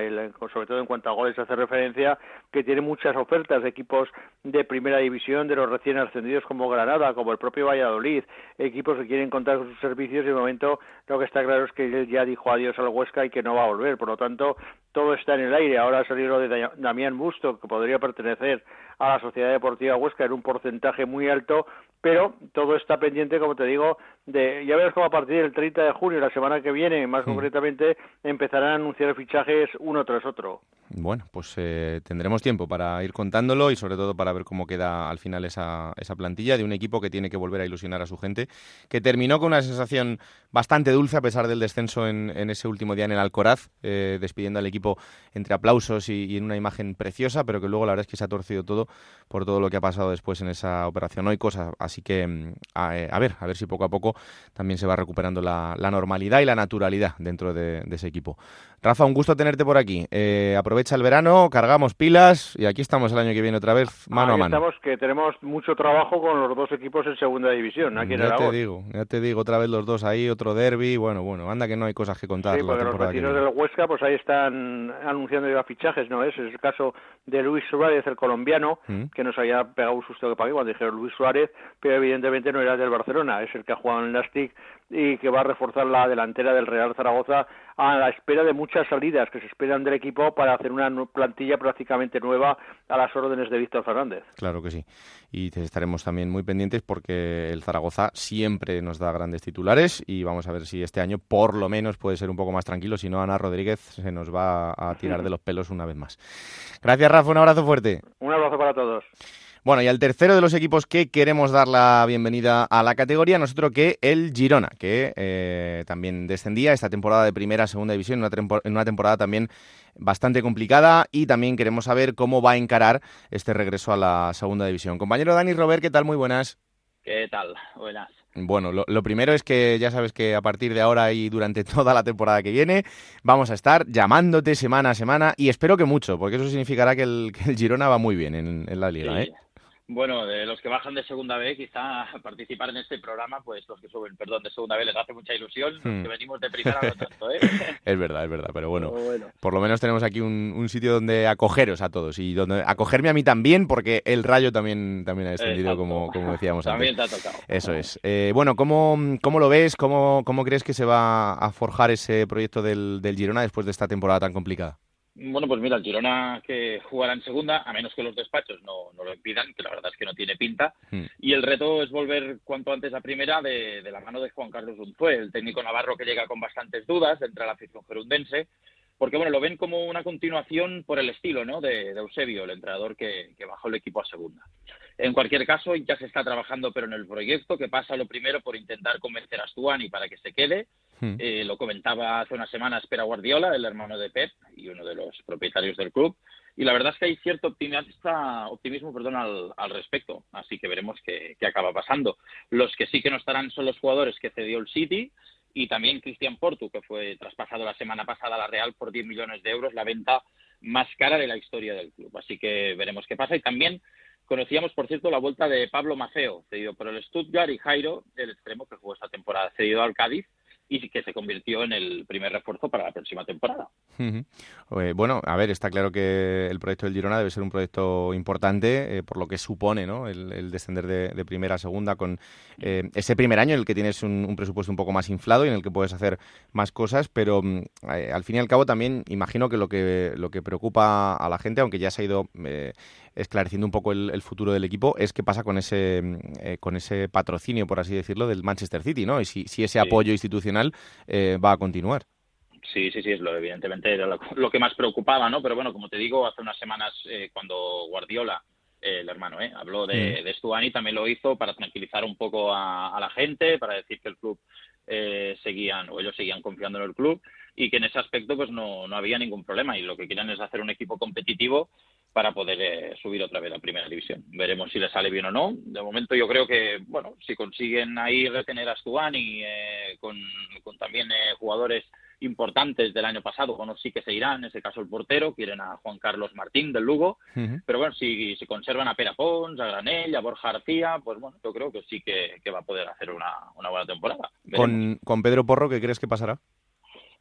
sobre todo en cuanto a goles hace referencia, que tiene muchas ofertas de equipos de primera división, de los recién ascendidos como Granada, como el propio Valladolid, equipos que quieren contar con sus servicios y de momento lo que está claro es que él ya dijo adiós al Huesca y que no va a volver, por lo tanto todo está en el aire. Ahora ha salido de Damián Busto, que podría pertenecer a la Sociedad Deportiva Huesca en un porcentaje muy alto, pero todo está pendiente, como te digo, digo de ya verás cómo a partir del 30 de junio, la semana que viene, más mm. concretamente, empezarán a anunciar fichajes uno tras otro. Bueno, pues eh, tendremos tiempo para ir contándolo y sobre todo para ver cómo queda al final esa, esa plantilla de un equipo que tiene que volver a ilusionar a su gente, que terminó con una sensación bastante dulce a pesar del descenso en, ese último día en el Alcoraz, eh, despidiendo al equipo entre aplausos y, en una imagen preciosa, pero que luego la verdad es que se ha torcido todo por todo lo que ha pasado después en esa operación hoy, cosa, así que mm, eh, a, ver, a ver si poco a poco también se va recuperando la, normalidad y la naturalidad dentro de, ese equipo. Rafa, un gusto tenerte por aquí. Eh, aprovecha el verano, cargamos pilas y aquí estamos el año que viene otra vez mano a mano. Estamos que tenemos mucho trabajo con los dos equipos en segunda división. Aquí ya te digo, ya te digo, otra vez los dos ahí, otro derby. Bueno, bueno, anda que no hay cosas que contar. Sí, porque los vecinos del Huesca, pues ahí están anunciando ya fichajes, ¿no es? Es el caso de Luis Suárez, el colombiano, mm. que nos había pegado un susto que pagué cuando dijeron Luis Suárez, pero evidentemente no era del Barcelona, es el que ha jugado en Lastic y que va a reforzar la delantera del Real Zaragoza a la espera de muchas salidas que se esperan del equipo para hacer una plantilla prácticamente nueva a las órdenes de Víctor Fernández. Claro que sí. Y estaremos también muy pendientes porque el Zaragoza siempre nos da grandes titulares y vamos a ver si este año por lo menos puede ser un poco más tranquilo, si no Ana Rodríguez se nos va a tirar de los pelos una vez más. Gracias Rafa, un abrazo fuerte. Un abrazo para todos. Bueno, y al tercero de los equipos que queremos dar la bienvenida a la categoría, nosotros que el Girona, que eh, también descendía esta temporada de primera a segunda división, en una, temporada también bastante complicada y también queremos saber cómo va a encarar este regreso a la segunda división. Compañero Dani Robert, ¿qué tal? Muy buenas. ¿Qué tal? Buenas. Bueno, lo, primero es que ya sabes que a partir de ahora y durante toda la temporada que viene vamos a estar llamándote semana a semana y espero que mucho, porque eso significará que el, Girona va muy bien en, la liga. ¿eh? Bueno, de los que bajan de segunda B, quizá participar en este programa, pues los que suben, perdón, de segunda B les hace mucha ilusión, los que hmm. venimos de primera no tanto, ¿eh? es verdad, es verdad, pero bueno, por lo menos tenemos aquí un, sitio donde acogeros a todos y donde acogerme a mí también, porque el Rayo también, también ha descendido, como, como decíamos antes. También te ha tocado. Eso es. Eh, bueno, ¿cómo, ¿cómo lo ves? ¿Cómo, ¿Cómo crees que se va a forjar ese proyecto del, del Girona después de esta temporada tan complicada? Bueno, pues mira, el Girona que jugará en segunda, a menos que los despachos no, no lo impidan, que la verdad es que no tiene pinta. Hmm. Y el reto es volver cuanto antes a primera de, de la mano de Juan Carlos Unzué, el técnico navarro que llega con bastantes dudas, entra a la afición gerundense, porque bueno, lo ven como una continuación por el estilo ¿no? de, Eusebio, el entrenador que, que bajó el equipo a segunda. En cualquier caso, ya se está trabajando pero en el proyecto, que pasa lo primero por intentar convencer a Stuani para que se quede, Hmm. Eh, lo comentaba hace unas semanas Pera Guardiola, el hermano de Pep y uno de los propietarios del club. Y la verdad es que hay cierto optimismo perdón, al, respecto, así que veremos qué, acaba pasando. Los que sí que no estarán son los jugadores que cedió el City y también Cristian Portu, que fue traspasado la semana pasada a la Real por 10 millones de euros, la venta más cara de la historia del club. Así que veremos qué pasa. Y también Conocíamos, por cierto, la vuelta de Pablo Maceo, cedido por el Stuttgart, y Jairo, el extremo que jugó esta temporada, cedido al Cádiz y que se convirtió en el primer refuerzo para la próxima temporada. Eh, bueno, a ver, está claro que el proyecto del Girona debe ser un proyecto importante eh, por lo que supone ¿no? el, descender de, primera a segunda con eh, ese primer año en el que tienes un, presupuesto un poco más inflado y en el que puedes hacer más cosas, pero mm, al fin y al cabo también imagino que lo que lo que preocupa a la gente, aunque ya se ha ido esclareciendo un poco el, futuro del equipo, es qué pasa con ese mm, con ese patrocinio, por así decirlo, del Manchester City, ¿no? Y si, si ese apoyo institucional va a continuar. Sí, sí, sí, es lo evidentemente era lo, que más preocupaba, ¿no? Pero bueno, como te digo, hace unas semanas eh, cuando Guardiola, eh, el hermano, ¿eh? habló de, mm. de Stuani, también lo hizo para tranquilizar un poco a, la gente, para decir que el club eh, seguían o ellos seguían confiando en el club y que en ese aspecto pues no, no había ningún problema y lo que quieren es hacer un equipo competitivo para poder eh, subir otra vez a primera división. Veremos si le sale bien o no. De momento yo creo que, bueno, si consiguen ahí retener a Stuani eh, con, con, también eh, jugadores importantes del año pasado, bueno, sí que se irán, en ese caso el portero, quieren a Juan Carlos Martín del Lugo, pero bueno, si, si conservan a Pera Pons, a Granell, a Borja García, pues bueno, yo creo que sí que, va a poder hacer una, una buena temporada. Con, con Pedro Porro, ¿qué crees que pasará?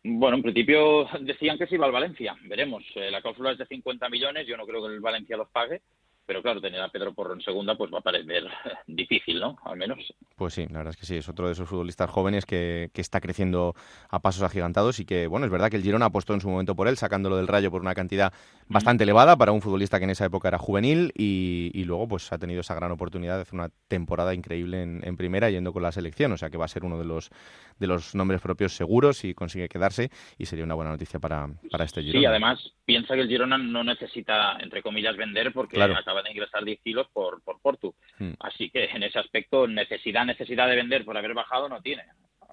Bueno, en principio decían que se iba al Valencia. Veremos. Eh, la cláusula es de 50 millones. Yo no creo que el Valencia los pague pero claro, tener a Pedro Porro en segunda pues va a parecer difícil, ¿no? Al menos. Pues sí, la verdad es que sí, es otro de esos futbolistas jóvenes que, que, está creciendo a pasos agigantados y que, bueno, es verdad que el Girona apostó en su momento por él, sacándolo del rayo por una cantidad bastante elevada para un futbolista que en esa época era juvenil y, y luego pues ha tenido esa gran oportunidad de hacer una temporada increíble en, en, primera yendo con la selección, o sea que va a ser uno de los, de los nombres propios seguros y consigue quedarse y sería una buena noticia para, para este Girona. Sí, además piensa que el Girona no necesita, entre comillas, vender porque acaba de ingresar 10 kilos por, por Portu. Hmm. Así que en ese aspecto, necesidad, necesidad de vender por haber bajado no tiene.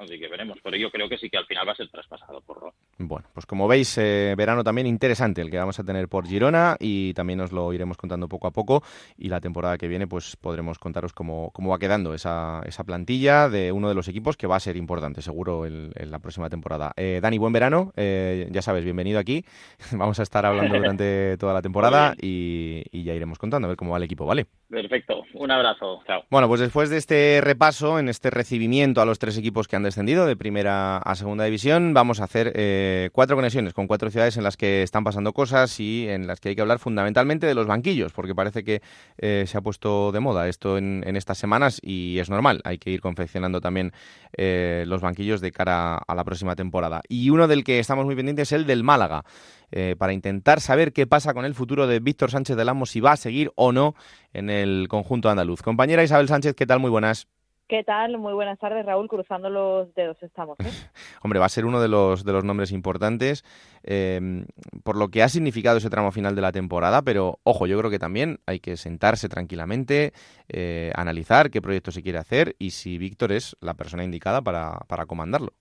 Así que veremos, pero yo creo que sí que al final va a ser traspasado por Ro. Bueno, pues como veis, eh, verano también interesante el que vamos a tener por Girona y también os lo iremos contando poco a poco y la temporada que viene pues podremos contaros cómo, cómo va quedando esa, esa plantilla de uno de los equipos que va a ser importante seguro en, la próxima temporada. Eh, Dani, buen verano, eh, ya sabes, bienvenido aquí. vamos a estar hablando durante toda la temporada y, y ya iremos contando a ver cómo va el equipo, ¿vale? Perfecto, un abrazo, chao. Bueno, pues después de este repaso, en este recibimiento a los tres equipos que han descendido de primera a segunda división, vamos a hacer eh, cuatro conexiones con cuatro ciudades en las que están pasando cosas y en las que hay que hablar fundamentalmente de los banquillos, porque parece que eh, se ha puesto de moda esto en, estas semanas y es normal, hay que ir confeccionando también eh, los banquillos de cara a la próxima temporada. Y uno del que estamos muy pendientes es el del Málaga. Eh, para intentar saber qué pasa con el futuro de Víctor Sánchez del Amo, si va a seguir o no en el conjunto andaluz. Compañera Isabel Sánchez, ¿qué tal? Muy buenas. ¿Qué tal? Muy buenas tardes, Raúl. Cruzando los dedos estamos. ¿eh? Hombre, va a ser uno de los, de los nombres importantes em, por lo que ha significado ese tramo final de la temporada, pero ojo, yo creo que también hay que sentarse tranquilamente, eh, analizar qué proyecto se quiere hacer y si Víctor es la persona indicada para, para comandarlo.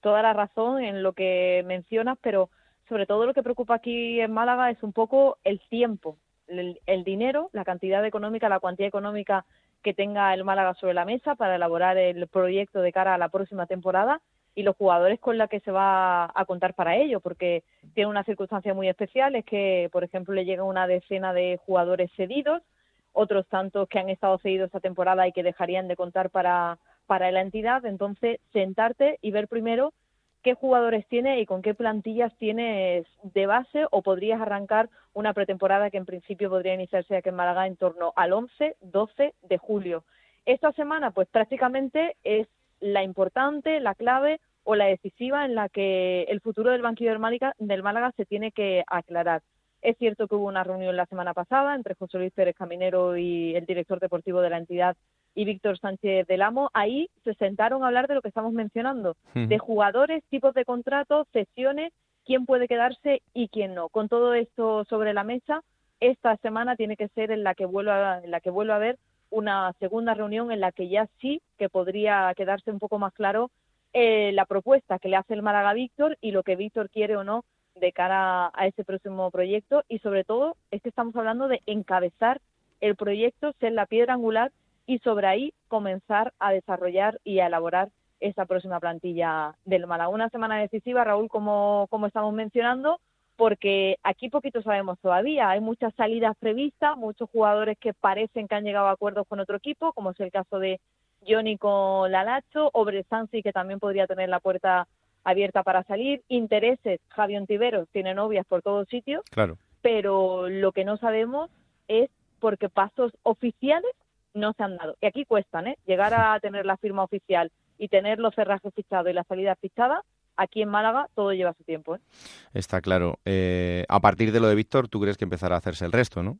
Toda la razón en lo que mencionas, pero sobre todo lo que preocupa aquí en Málaga es un poco el tiempo, el, dinero, la cantidad económica, la cuantía económica que tenga el Málaga sobre la mesa para elaborar el proyecto de cara a la próxima temporada y los jugadores con la que se va a contar para ello, porque tiene una circunstancia muy especial, es que, por ejemplo, le llega una decena de jugadores cedidos, otros tantos que han estado cedidos esta temporada y que dejarían de contar para, para la entidad, entonces sentarte y ver primero qué jugadores tiene y con qué plantillas tienes de base o podrías arrancar una pretemporada que en principio podría iniciarse aquí en Málaga en torno al 11, 12 de julio. Esta semana pues prácticamente es la importante, la clave o la decisiva en la que el futuro del banquillo del Málaga, del Málaga se tiene que aclarar. Es cierto que hubo una reunión la semana pasada entre José Luis Pérez Caminero y el director deportivo de la entidad y Víctor Sánchez del Amo, ahí se sentaron a hablar de lo que estamos mencionando, de jugadores, tipos de contratos, sesiones, quién puede quedarse y quién no. Con todo esto sobre la mesa, esta semana tiene que ser en la que vuelva, en la que vuelva a haber una segunda reunión en la que ya sí que podría quedarse un poco más claro eh, la propuesta que le hace el Málaga Víctor y lo que Víctor quiere o no de cara a ese próximo proyecto y sobre todo es que estamos hablando de encabezar el proyecto, ser la piedra angular y sobre ahí comenzar a desarrollar y a elaborar esa próxima plantilla del Málaga. Una semana decisiva, Raúl, como, como estamos mencionando, porque aquí poquito sabemos todavía. Hay muchas salidas previstas, muchos jugadores que parecen que han llegado a acuerdos con otro equipo, como es el caso de Johnny con Lalacho, o Bresansi, que también podría tener la puerta abierta para salir. Intereses, Javi Ontiveros tiene novias por todos sitios. Claro. Pero lo que no sabemos es porque pasos oficiales no se han dado. Y aquí cuestan, ¿eh? Llegar a tener la firma oficial y tener los cerrajes fichados y la salida fichada aquí en Málaga todo lleva su tiempo. ¿eh? Está claro. Eh, a partir de lo de Víctor, ¿tú crees que empezará a hacerse el resto, no?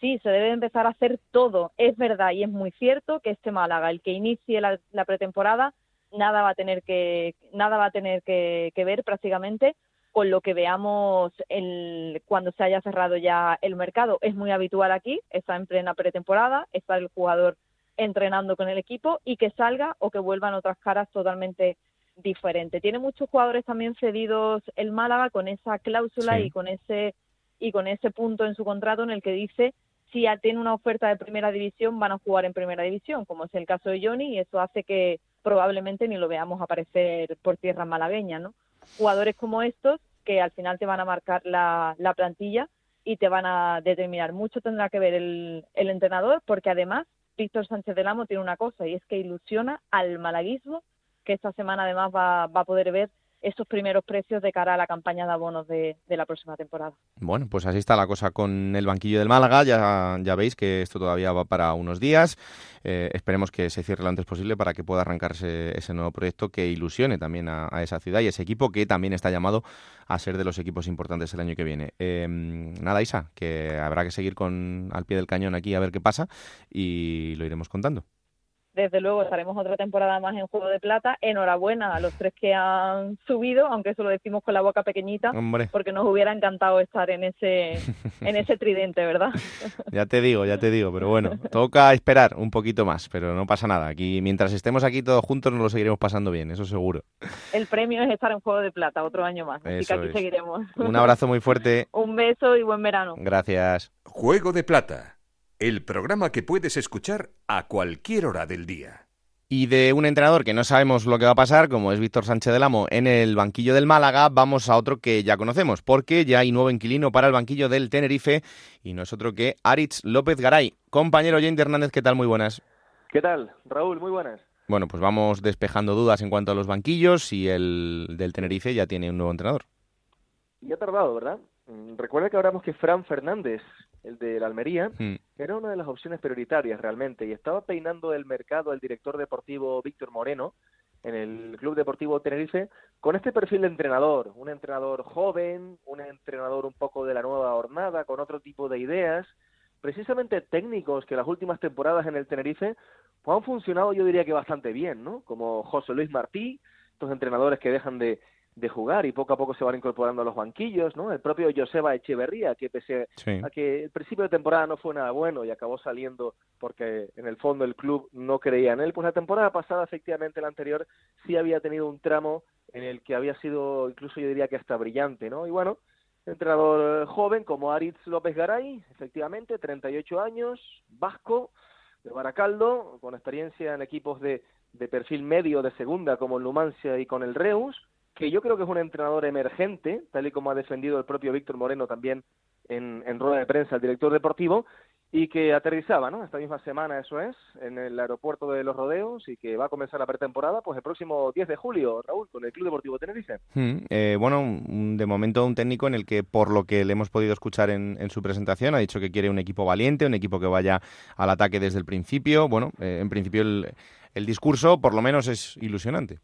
Sí, se debe empezar a hacer todo. Es verdad y es muy cierto que este Málaga, el que inicie la, pretemporada, nada va a tener que nada va a tener que, ver prácticamente con lo que veamos el, cuando se haya cerrado ya el mercado. Es muy habitual aquí, está en plena pretemporada, está el jugador entrenando con el equipo y que salga o que vuelvan otras caras totalmente diferente. Tiene muchos jugadores también cedidos el Málaga con esa cláusula y con ese y con ese punto en su contrato en el que dice si ya tiene una oferta de primera división van a jugar en primera división, como es el caso de Johnny y eso hace que probablemente ni lo veamos aparecer por tierra malagueña, ¿no? Jugadores como estos que al final te van a marcar la, la plantilla y te van a determinar. Mucho tendrá que ver el, el entrenador porque además Víctor Sánchez del Amo tiene una cosa y es que ilusiona al malaguismo que esta semana además va, va a poder ver esos primeros precios de cara a la campaña de abonos de, la próxima temporada. Bueno, pues así está la cosa con el banquillo del Málaga. Ya, ya veis que esto todavía va para unos días. Eh, esperemos que se cierre lo antes posible para que pueda arrancarse ese nuevo proyecto que ilusione también a, esa ciudad y ese equipo que también está llamado a ser de los equipos importantes el año que viene. Em, nada, Isa, que habrá que seguir con al pie del cañón aquí a ver qué pasa y lo iremos contando desde luego estaremos otra temporada más en Juego de Plata. Enhorabuena a los tres que han subido, aunque eso lo decimos con la boca pequeñita, porque nos hubiera encantado estar en ese, en ese tridente, ¿verdad? ya te digo, ya te digo, pero bueno, toca esperar un poquito más, pero no pasa nada. Aquí, mientras estemos aquí todos juntos, nos lo seguiremos pasando bien, eso seguro. El premio es estar en Juego de Plata otro año más, así que aquí seguiremos. Un abrazo muy fuerte. un beso y buen verano. Gracias. Juego de Plata el programa que puedes escuchar a cualquier hora del día. Y de un entrenador que no sabemos lo que va a pasar, como es Víctor Sánchez del Amo, en el banquillo del Málaga, vamos a otro que ya conocemos, porque ya hay nuevo inquilino para el banquillo del Tenerife, y no es otro que Aritz López Garay. Compañero Jane Hernández, ¿qué tal? Muy buenas. ¿Qué tal, Raúl? Muy buenas. Bueno, pues vamos despejando dudas en cuanto a los banquillos y el del Tenerife ya tiene un nuevo entrenador. Ya ha tardado, ¿verdad? Mm, recuerda que hablamos que Fran Fernández el de la Almería, hmm. era una de las opciones prioritarias realmente y estaba peinando el mercado el director deportivo Víctor Moreno en el Club Deportivo Tenerife con este perfil de entrenador, un entrenador joven, un entrenador un poco de la nueva jornada, con otro tipo de ideas, precisamente técnicos que las últimas temporadas en el Tenerife pues han funcionado yo diría que bastante bien, ¿no? Como José Luis Martí, estos entrenadores que dejan de de jugar y poco a poco se van incorporando a los banquillos, ¿no? El propio Joseba Echeverría, que pese a que el principio de temporada no fue nada bueno y acabó saliendo porque en el fondo el club no creía en él, pues la temporada pasada, efectivamente, la anterior, sí había tenido un tramo en el que había sido, incluso yo diría que hasta brillante, ¿no? Y bueno, entrenador joven como Aritz López Garay, efectivamente, 38 años, vasco, de Baracaldo, con experiencia en equipos de, de perfil medio de segunda como el Numancia y con el Reus, que yo creo que es un entrenador emergente, tal y como ha defendido el propio Víctor Moreno también en, rueda de prensa, el director deportivo, y que aterrizaba, ¿no? Esta misma semana, eso es, en el aeropuerto de Los Rodeos y que va a comenzar la pretemporada, pues el próximo 10 de julio, Raúl, con el Club Deportivo Tenerife. Hmm, eh, bueno, de momento un técnico en el que, por lo que le hemos podido escuchar en, su presentación, ha dicho que quiere un equipo valiente, un equipo que vaya al ataque desde el principio. Bueno, eh, en principio el, el discurso, por lo menos, es ilusionante.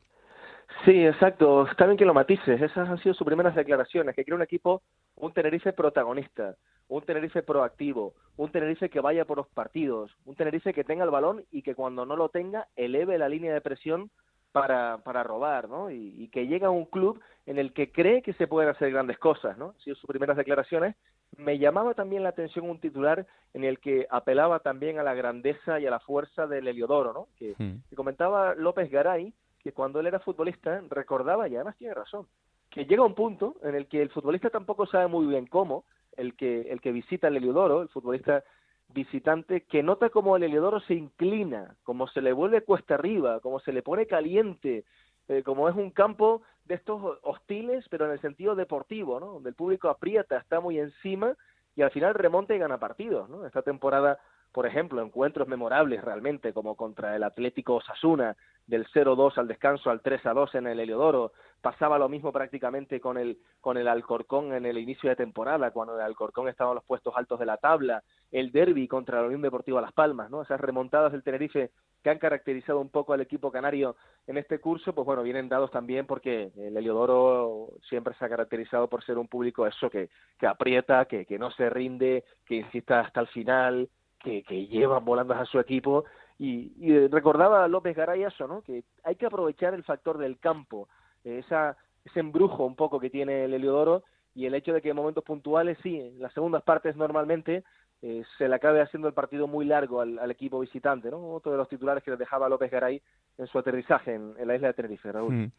Sí, exacto. Está bien que lo matices. Esas han sido sus primeras declaraciones, que quiere un equipo, un Tenerife protagonista, un Tenerife proactivo, un Tenerife que vaya por los partidos, un Tenerife que tenga el balón y que cuando no lo tenga eleve la línea de presión para, para robar, ¿no? Y, que llegue a un club en el que cree que se pueden hacer grandes cosas, ¿no? Han sido sus primeras declaraciones. Me llamaba también la atención un titular en el que apelaba también a la grandeza y a la fuerza del Heliodoro, ¿no? Que, hmm. que comentaba López Garay, que cuando él era futbolista recordaba, y además tiene razón, que llega un punto en el que el futbolista tampoco sabe muy bien cómo, el que, el que visita el Heliodoro, el futbolista visitante, que nota como el Heliodoro se inclina, como se le vuelve cuesta arriba, como se le pone caliente, eh, como es un campo de estos hostiles, pero en el sentido deportivo, ¿no? Donde el público aprieta, está muy encima y al final remonta y gana partidos, ¿no? Esta temporada por ejemplo, encuentros memorables realmente, como contra el Atlético Osasuna, del 0-2 al descanso al 3-2 en el Heliodoro. Pasaba lo mismo prácticamente con el, con el Alcorcón en el inicio de temporada, cuando el Alcorcón estaba en los puestos altos de la tabla. El derby contra la Unión Deportiva Las Palmas, ¿no? Esas remontadas del Tenerife que han caracterizado un poco al equipo canario en este curso, pues bueno, vienen dados también porque el Heliodoro siempre se ha caracterizado por ser un público eso que, que aprieta, que, que no se rinde, que insista hasta el final, que, que llevan volando a su equipo. Y, y recordaba a López Garay eso, ¿no? Que hay que aprovechar el factor del campo, esa, ese embrujo un poco que tiene el Heliodoro y el hecho de que en momentos puntuales, sí, en las segundas partes normalmente eh, se le acabe haciendo el partido muy largo al, equipo visitante, ¿no? Otro de los titulares que les dejaba López Garay en su aterrizaje en, en la isla de Tenerife, Raúl. Mm.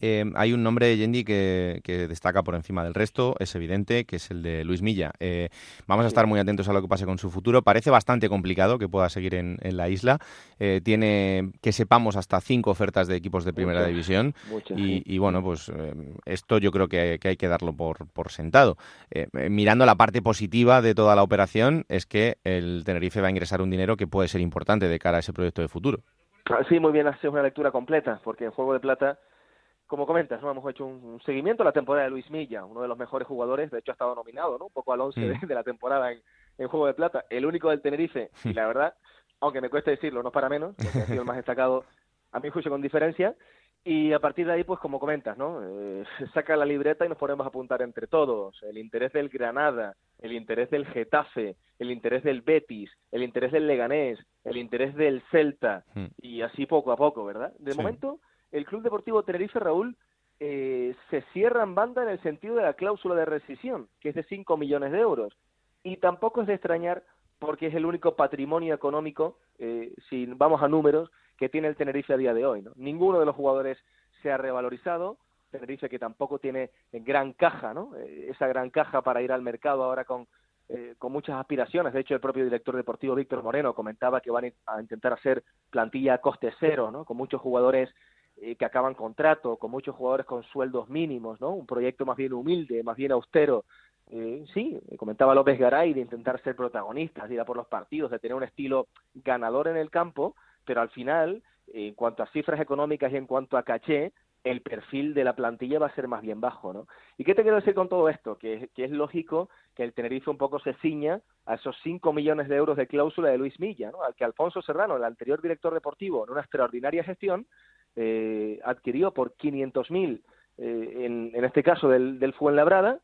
Eh, hay un nombre, Yendi, que, que, destaca por encima del resto, es evidente, que es el de Luis Milla. Eh, vamos a estar muy atentos a lo que pase con su futuro. Parece bastante complicado que pueda seguir en, en la isla. Eh, tiene, que sepamos, hasta cinco ofertas de equipos de primera muchas, división. Muchas, y, bueno, pues eh, esto yo creo que, que, hay que darlo por, por sentado. Eh, mirando la parte positiva de toda la operación, es que el Tenerife va a ingresar un dinero que puede ser importante de cara a ese proyecto de futuro. Sí, muy bien, haces una lectura completa, porque en Juego de Plata como comentas, ¿no? hemos hecho un, seguimiento a la temporada de Luis Milla, uno de los mejores jugadores, de hecho ha estado nominado ¿no? un poco al 11 mm. de, de, la temporada en, en, Juego de Plata, el único del Tenerife, y la verdad, aunque me cueste decirlo, no es para menos, porque ha sido el más destacado a mi juicio con diferencia, y a partir de ahí, pues como comentas, ¿no? Eh, saca la libreta y nos ponemos a apuntar entre todos el interés del Granada, el interés del Getafe, el interés del Betis, el interés del Leganés, el interés del Celta, mm. y así poco a poco, ¿verdad? De sí. momento el Club Deportivo Tenerife, Raúl, eh, se cierra en banda en el sentido de la cláusula de rescisión, que es de 5 millones de euros. Y tampoco es de extrañar porque es el único patrimonio económico, eh, si vamos a números, que tiene el Tenerife a día de hoy. ¿no? Ninguno de los jugadores se ha revalorizado. Tenerife que tampoco tiene gran caja, ¿no? Eh, esa gran caja para ir al mercado ahora con, eh, con muchas aspiraciones. De hecho, el propio director deportivo Víctor Moreno comentaba que van a intentar hacer plantilla a coste cero, ¿no? Con muchos jugadores eh, que acaban contrato, con muchos jugadores con sueldos mínimos, ¿no? Un proyecto más bien humilde, más bien austero. Eh, sí, comentaba López Garay de intentar ser protagonistas, de ir a por los partidos, de tener un estilo ganador en el campo, pero al final, eh, en cuanto a cifras económicas y en cuanto a caché, el perfil de la plantilla va a ser más bien bajo, ¿no? ¿Y qué te quiero decir con todo esto? Que, es lógico que el Tenerife un poco se ciña a esos 5 millones de euros de cláusula de Luis Milla. Al que Alfonso Serrano, el anterior director deportivo, en una extraordinaria gestión, eh, adquirió por 500.000, eh, en, en este caso del, del Fuenlabrada,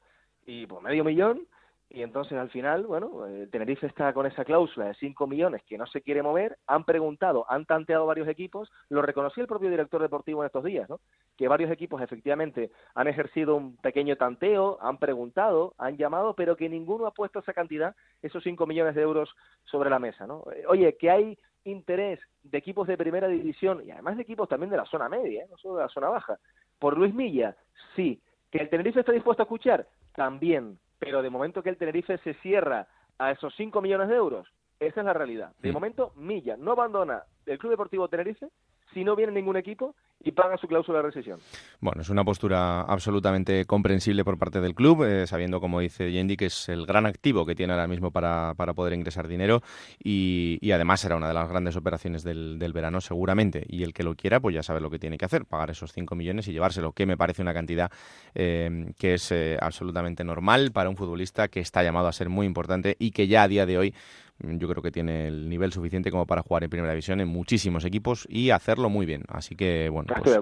y por medio millón, y entonces al final, bueno, el Tenerife está con esa cláusula de 5 millones que no se quiere mover, han preguntado, han tanteado varios equipos, lo reconoció el propio director deportivo en estos días, ¿no? Que varios equipos efectivamente han ejercido un pequeño tanteo, han preguntado, han llamado, pero que ninguno ha puesto esa cantidad, esos 5 millones de euros sobre la mesa, ¿no? Oye, que hay interés de equipos de primera división y además de equipos también de la zona media, ¿eh? no solo de la zona baja. Por Luis Milla, sí. ¿Que el Tenerife está dispuesto a escuchar? También. Pero de momento que el Tenerife se cierra a esos 5 millones de euros, esa es la realidad. De momento, Milla no abandona el Club Deportivo Tenerife si no viene ningún equipo y paga su cláusula de rescisión. Bueno, es una postura absolutamente comprensible por parte del club, eh, sabiendo, como dice Yendi, que es el gran activo que tiene ahora mismo para, para poder ingresar dinero y, y, además será una de las grandes operaciones del, del, verano seguramente. Y el que lo quiera, pues ya sabe lo que tiene que hacer, pagar esos 5 millones y llevárselo, que me parece una cantidad eh, que es eh, absolutamente normal para un futbolista que está llamado a ser muy importante y que ya a día de hoy yo creo que tiene el nivel suficiente como para jugar en primera división en muchísimos equipos y hacerlo muy bien. Así que, bueno, pues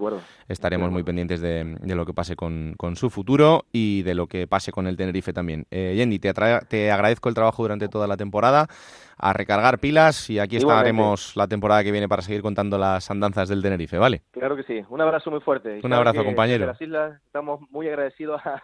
estaremos muy pendientes de, de, lo que pase con, con, su futuro y de lo que pase con el Tenerife también. Eh, Yendi, te, te, agradezco el trabajo durante toda la temporada, a recargar pilas y aquí Igualmente. estaremos la temporada que viene para seguir contando las andanzas del Tenerife, ¿vale? Claro que sí. Un abrazo muy fuerte. Un abrazo, compañero. las islas estamos muy agradecidos a,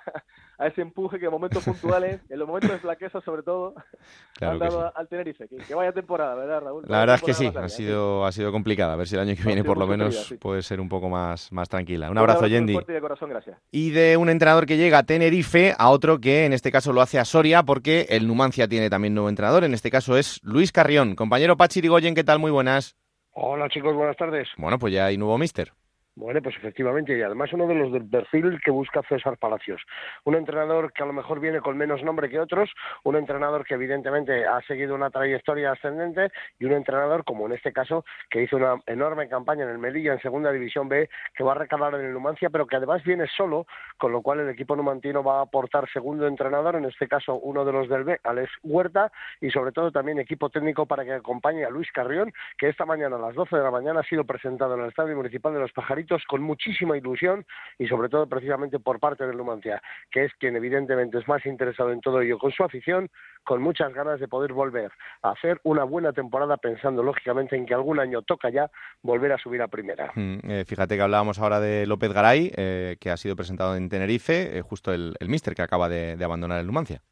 a ese empuje que en momentos puntuales, en los momentos de flaqueza sobre todo, claro han dado sí. al Tenerife. Que, que, vaya temporada, ¿verdad, Raúl? La verdad es que sí, ha sido, ha sido complicada. A ver si el año que viene por lo menos sí. puede ser un poco más, más tranquila. Un, un abrazo, abrazo Yendi. De corazón, gracias. Y de un entrenador que llega a Tenerife a otro que en este caso lo hace a Soria porque el Numancia tiene también nuevo entrenador. En este caso es Luis Carrión. Compañero Pachi Rigoyen, ¿qué tal? Muy buenas. Hola chicos, buenas tardes. Bueno, pues ya hay nuevo mister. Bueno, pues efectivamente, y además uno de los del perfil que busca César Palacios. Un entrenador que a lo mejor viene con menos nombre que otros, un entrenador que evidentemente ha seguido una trayectoria ascendente y un entrenador, como en este caso, que hizo una enorme campaña en el Melilla en Segunda División B, que va a recalar en el Numancia, pero que además viene solo, con lo cual el equipo numantino va a aportar segundo entrenador, en este caso uno de los del B, Alex Huerta, y sobre todo también equipo técnico para que acompañe a Luis Carrión, que esta mañana a las 12 de la mañana ha sido presentado en el Estadio Municipal de Los Pajaritos con muchísima ilusión y sobre todo precisamente por parte del Numancia, que es quien evidentemente es más interesado en todo ello con su afición, con muchas ganas de poder volver a hacer una buena temporada pensando lógicamente en que algún año toca ya volver a subir a primera. Mm, eh, fíjate que hablábamos ahora de López Garay, eh, que ha sido presentado en Tenerife, eh, justo el, el míster que acaba de abandonar el Numancia.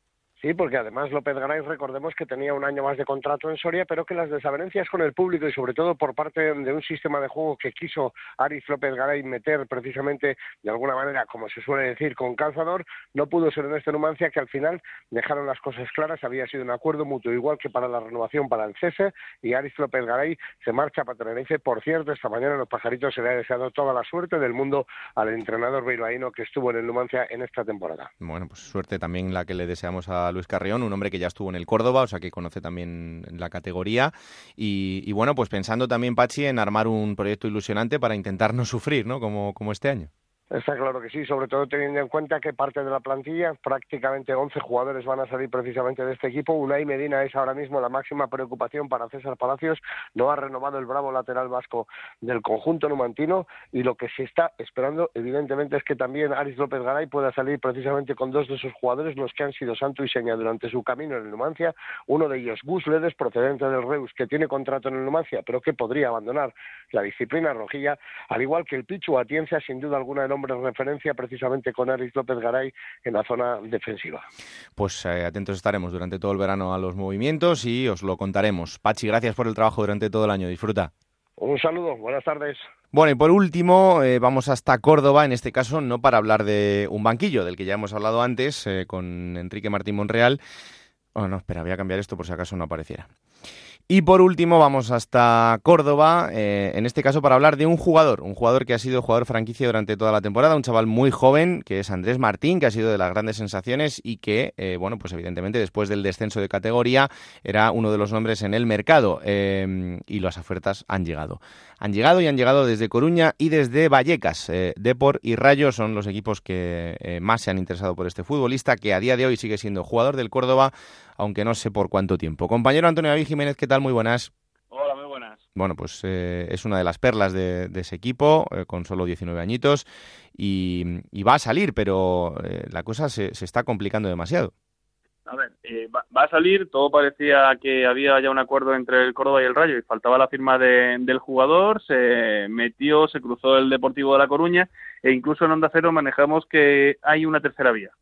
Sí, porque además López Garay, recordemos que tenía un año más de contrato en Soria, pero que las desavenencias con el público y sobre todo por parte de un sistema de juego que quiso Aris López Garay meter precisamente de alguna manera, como se suele decir, con calzador, no pudo ser en este Numancia que al final dejaron las cosas claras, había sido un acuerdo mutuo igual que para la renovación para el cese y Aris López Garay se marcha para Tenerife. Por cierto, esta mañana en los pajaritos se le ha deseado toda la suerte del mundo al entrenador bilbaíno que estuvo en el Numancia en esta temporada. Bueno, pues suerte también la que le deseamos a Luis Carrión, un hombre que ya estuvo en el Córdoba, o sea que conoce también la categoría. Y, bueno, pues pensando también, Pachi, en armar un proyecto ilusionante para intentar no sufrir, ¿no? Como, como este año. Está claro que sí, sobre todo teniendo en cuenta que parte de la plantilla, prácticamente 11 jugadores van a salir precisamente de este equipo. Unai Medina es ahora mismo la máxima preocupación para César Palacios. No ha renovado el bravo lateral vasco del conjunto numantino y lo que se está esperando, evidentemente, es que también Aris López Garay pueda salir precisamente con dos de esos jugadores, los que han sido santo y seña durante su camino en el Numancia. Uno de ellos, Gus Ledes, procedente del Reus, que tiene contrato en el Numancia, pero que podría abandonar la disciplina rojilla, al igual que el Pichu Atienza, sin duda alguna, el hombre referencia precisamente con Aris López Garay en la zona defensiva. Pues eh, atentos estaremos durante todo el verano a los movimientos y os lo contaremos. Pachi, gracias por el trabajo durante todo el año. Disfruta. Un saludo, buenas tardes. Bueno, y por último, eh, vamos hasta Córdoba, en este caso no para hablar de un banquillo, del que ya hemos hablado antes, eh, con Enrique Martín Monreal. Oh, no, espera, voy a cambiar esto por si acaso no apareciera. Y por último vamos hasta Córdoba, eh, en este caso para hablar de un jugador, un jugador que ha sido jugador franquicia durante toda la temporada, un chaval muy joven que es Andrés Martín, que ha sido de las grandes sensaciones y que, eh, bueno, pues evidentemente después del descenso de categoría era uno de los nombres en el mercado eh, y las ofertas han llegado. Han llegado y han llegado desde Coruña y desde Vallecas. Depor y Rayo son los equipos que más se han interesado por este futbolista, que a día de hoy sigue siendo jugador del Córdoba, aunque no sé por cuánto tiempo. Compañero Antonio David Jiménez, ¿qué tal? Muy buenas. Hola, muy buenas. Bueno, pues eh, es una de las perlas de, ese equipo, eh, con solo 19 añitos, y, va a salir, pero eh, la cosa se, está complicando demasiado. A ver, va, a salir, todo parecía que había ya un acuerdo entre el Córdoba y el Rayo y faltaba la firma del jugador, se metió, se cruzó el Deportivo de La Coruña e incluso en Onda Cero manejamos que hay una tercera vía.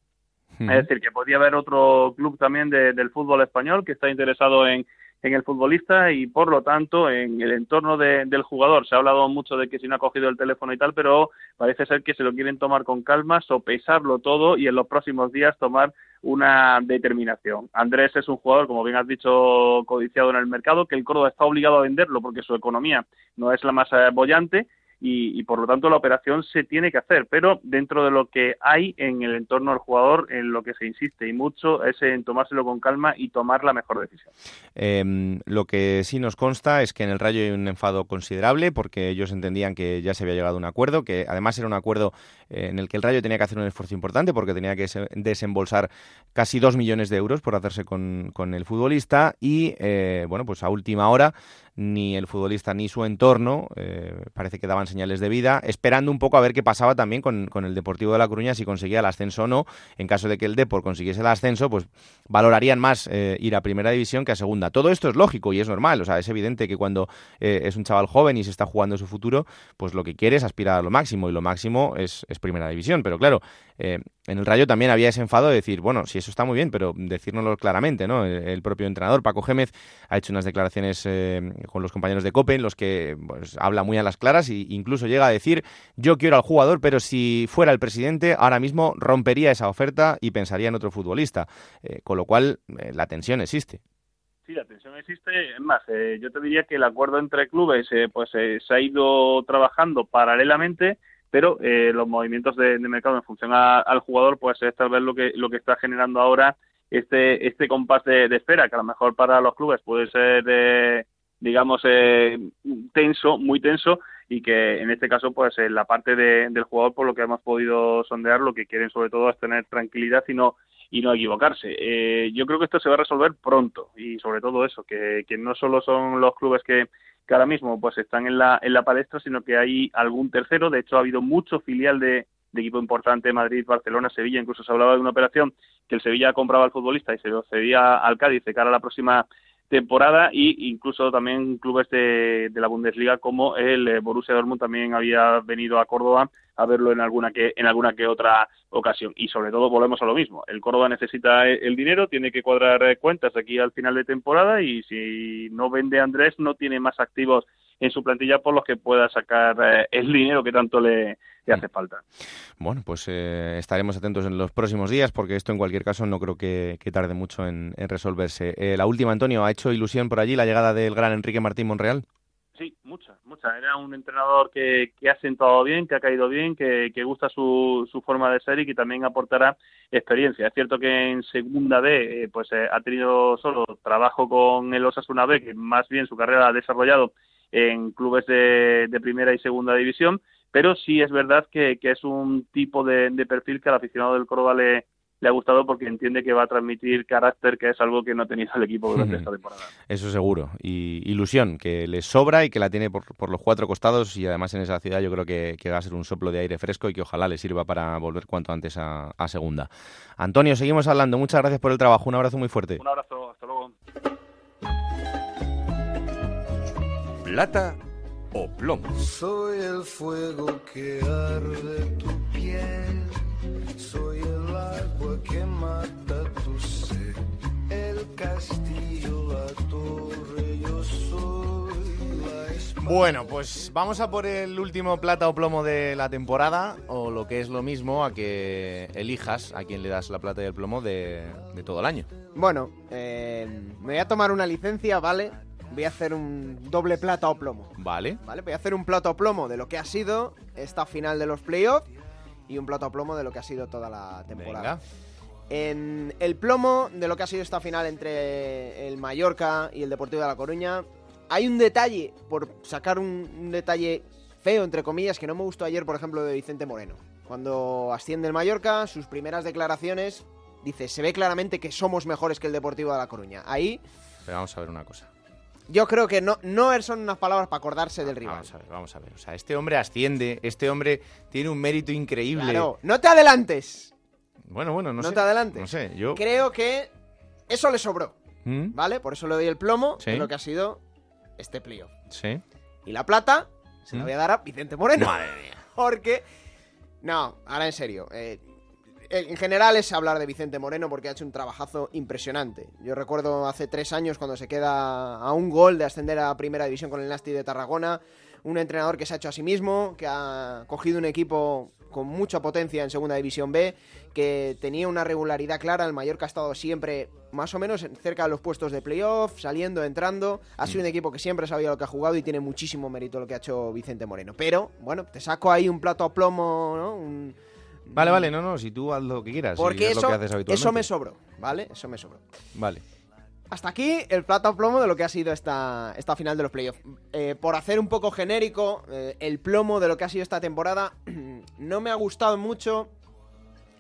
Es decir, que podría haber otro club también del fútbol español que está interesado en, en el futbolista y por lo tanto en el entorno del jugador. Se ha hablado mucho de que si no ha cogido el teléfono y tal, pero parece ser que se lo quieren tomar con calma, sopesarlo todo y en los próximos días tomar una determinación. Andrés es un jugador, como bien has dicho, codiciado en el mercado, que el Córdoba está obligado a venderlo porque su economía no es la más eh, bollante y, por lo tanto la operación se tiene que hacer, pero dentro de lo que hay en el entorno del jugador, en lo que se insiste y mucho es en tomárselo con calma y tomar la mejor decisión. Em, lo que sí nos consta es que en el Rayo hay un enfado considerable porque ellos entendían que ya se había llegado a un acuerdo, que además era un acuerdo eh, en el que el Rayo tenía que hacer un esfuerzo importante porque tenía que desembolsar casi dos millones de euros por hacerse con, el futbolista y, eh, bueno, pues a última hora ni el futbolista ni su entorno eh, parece que daban señales de vida, esperando un poco a ver qué pasaba también con, el Deportivo de La Coruña, si conseguía el ascenso o no. En caso de que el Depor consiguiese el ascenso, pues valorarían más eh, ir a Primera División que a Segunda. Todo esto es lógico y es normal, o sea, es evidente que cuando eh, es un chaval joven y se está jugando su futuro, pues lo que quiere es aspirar a lo máximo y lo máximo es, es Primera División. Pero claro, en el Rayo también había ese enfado de decir, bueno, sí, eso está muy bien, pero decírnoslo claramente, ¿no? El, propio entrenador, Paco Gémez, ha hecho unas declaraciones con los compañeros de COPE en los que pues, habla muy a las claras e incluso llega a decir yo quiero al jugador, pero si fuera el presidente ahora mismo rompería esa oferta y pensaría en otro futbolista, eh, con lo cual eh, la tensión existe. sí, la tensión existe. Es más, eh, yo te diría que el acuerdo entre clubes eh, pues se ha ido trabajando paralelamente, pero los movimientos de, mercado en función al jugador, pues es tal vez lo que lo que está generando ahora este este compás de, espera, que a lo mejor para los clubes puede ser, digamos, tenso, muy tenso, y que en este caso, pues la parte del jugador, por lo que hemos podido sondear, lo que quieren sobre todo es tener tranquilidad y no y no equivocarse. Eh, yo creo que esto se va a resolver pronto y sobre todo eso, que, que no solo son los clubes que, que, ahora mismo pues están en la, en la palestra, sino que hay algún tercero. De hecho, ha habido mucho filial de, equipo importante, Madrid, Barcelona, Sevilla. Incluso se hablaba de una operación que el Sevilla compraba al futbolista y se lo cedía al Cádiz de cara a la próxima temporada y incluso también clubes de, de, la Bundesliga como el eh, Borussia Dortmund también había venido a Córdoba a verlo en alguna que en alguna que otra ocasión. Y sobre todo volvemos a lo mismo el Córdoba necesita el dinero tiene que cuadrar eh, cuentas aquí al final de temporada y si no vende Andrés no tiene más activos en su plantilla por los que pueda sacar eh, el dinero que tanto le, hace falta. Bueno, pues eh, estaremos atentos en los próximos días porque esto en cualquier caso no creo que, tarde mucho en, resolverse. Eh, la última, Antonio, ¿ha hecho ilusión por allí la llegada del gran Enrique Martín Monreal? Sí, mucha, mucha. Era un entrenador que, que ha sentado bien, que ha caído bien, que, que gusta su, su, forma de ser y que también aportará experiencia. Es cierto que en segunda B pues ha tenido solo trabajo con el Osasuna B, que más bien su carrera ha desarrollado en clubes de, primera y segunda división, pero sí es verdad que, es un tipo de, perfil que al aficionado del Córdoba le, le ha gustado porque entiende que va a transmitir carácter, que es algo que no ha tenido el equipo durante esta temporada. Eso seguro. Y ilusión, que le sobra y que la tiene por, por los cuatro costados y además en esa ciudad yo creo que, va a ser un soplo de aire fresco y que ojalá le sirva para volver cuanto antes a, a segunda. Antonio, seguimos hablando. Muchas gracias por el trabajo. Un abrazo muy fuerte. Un abrazo. Hasta luego. Plata o plomo. Soy el fuego que arde tu piel, soy el agua que mata tu sed, el castillo, la torre, yo soy la Bueno, pues vamos a por el último plata o plomo de la temporada, o lo que es lo mismo, a que elijas a quién le das la plata y el plomo de, todo el año. Bueno, eh, me voy a tomar una licencia, ¿vale? Voy a hacer un doble plata o plomo. Vale. Vale, voy a hacer un plato o plomo de lo que ha sido esta final de los playoffs y un plato o plomo de lo que ha sido toda la temporada. En el plomo de lo que ha sido esta final entre el Mallorca y el Deportivo de La Coruña, hay un detalle, por sacar un, detalle feo, entre comillas, que no me gustó ayer, por ejemplo, de Vicente Moreno. Cuando asciende el Mallorca, sus primeras declaraciones, dice, se ve claramente que somos mejores que el Deportivo de La Coruña. Ahí... Pero vamos a ver una cosa. Yo creo que no, no son unas palabras para acordarse del rival. Vamos a ver, vamos a ver. O sea, este hombre asciende, este hombre tiene un mérito increíble. Claro, no te adelantes. Bueno, bueno, no, sé. No te adelantes. No sé, yo... Creo que eso le sobró, ¿Mm? ¿vale? Por eso le doy el plomo de lo que ha sido este plío. Sí. Y la plata se la ¿Mm? voy a dar a Vicente Moreno. Madre mía. Porque... No, ahora en serio. Eh, en general es hablar de Vicente Moreno porque ha hecho un trabajazo impresionante. Yo recuerdo hace tres años cuando se queda a un gol de ascender a Primera División con el Nasti de Tarragona, un entrenador que se ha hecho a sí mismo, que ha cogido un equipo con mucha potencia en Segunda División B, que tenía una regularidad clara, el Mallorca ha estado siempre más o menos cerca de los puestos de playoff, saliendo, entrando, ha sido un equipo que siempre sabía lo que ha jugado y tiene muchísimo mérito lo que ha hecho Vicente Moreno. Pero, bueno, te saco ahí un plato a plomo, ¿no? Un, Vale, vale, no, no, si tú haz lo que quieras. Porque eso, lo que haces eso me sobró, ¿vale? Eso me sobró. Vale. Hasta aquí el plato plomo de lo que ha sido esta, esta final de los playoffs. Eh, por hacer un poco genérico, eh, el plomo de lo que ha sido esta temporada, no me ha gustado mucho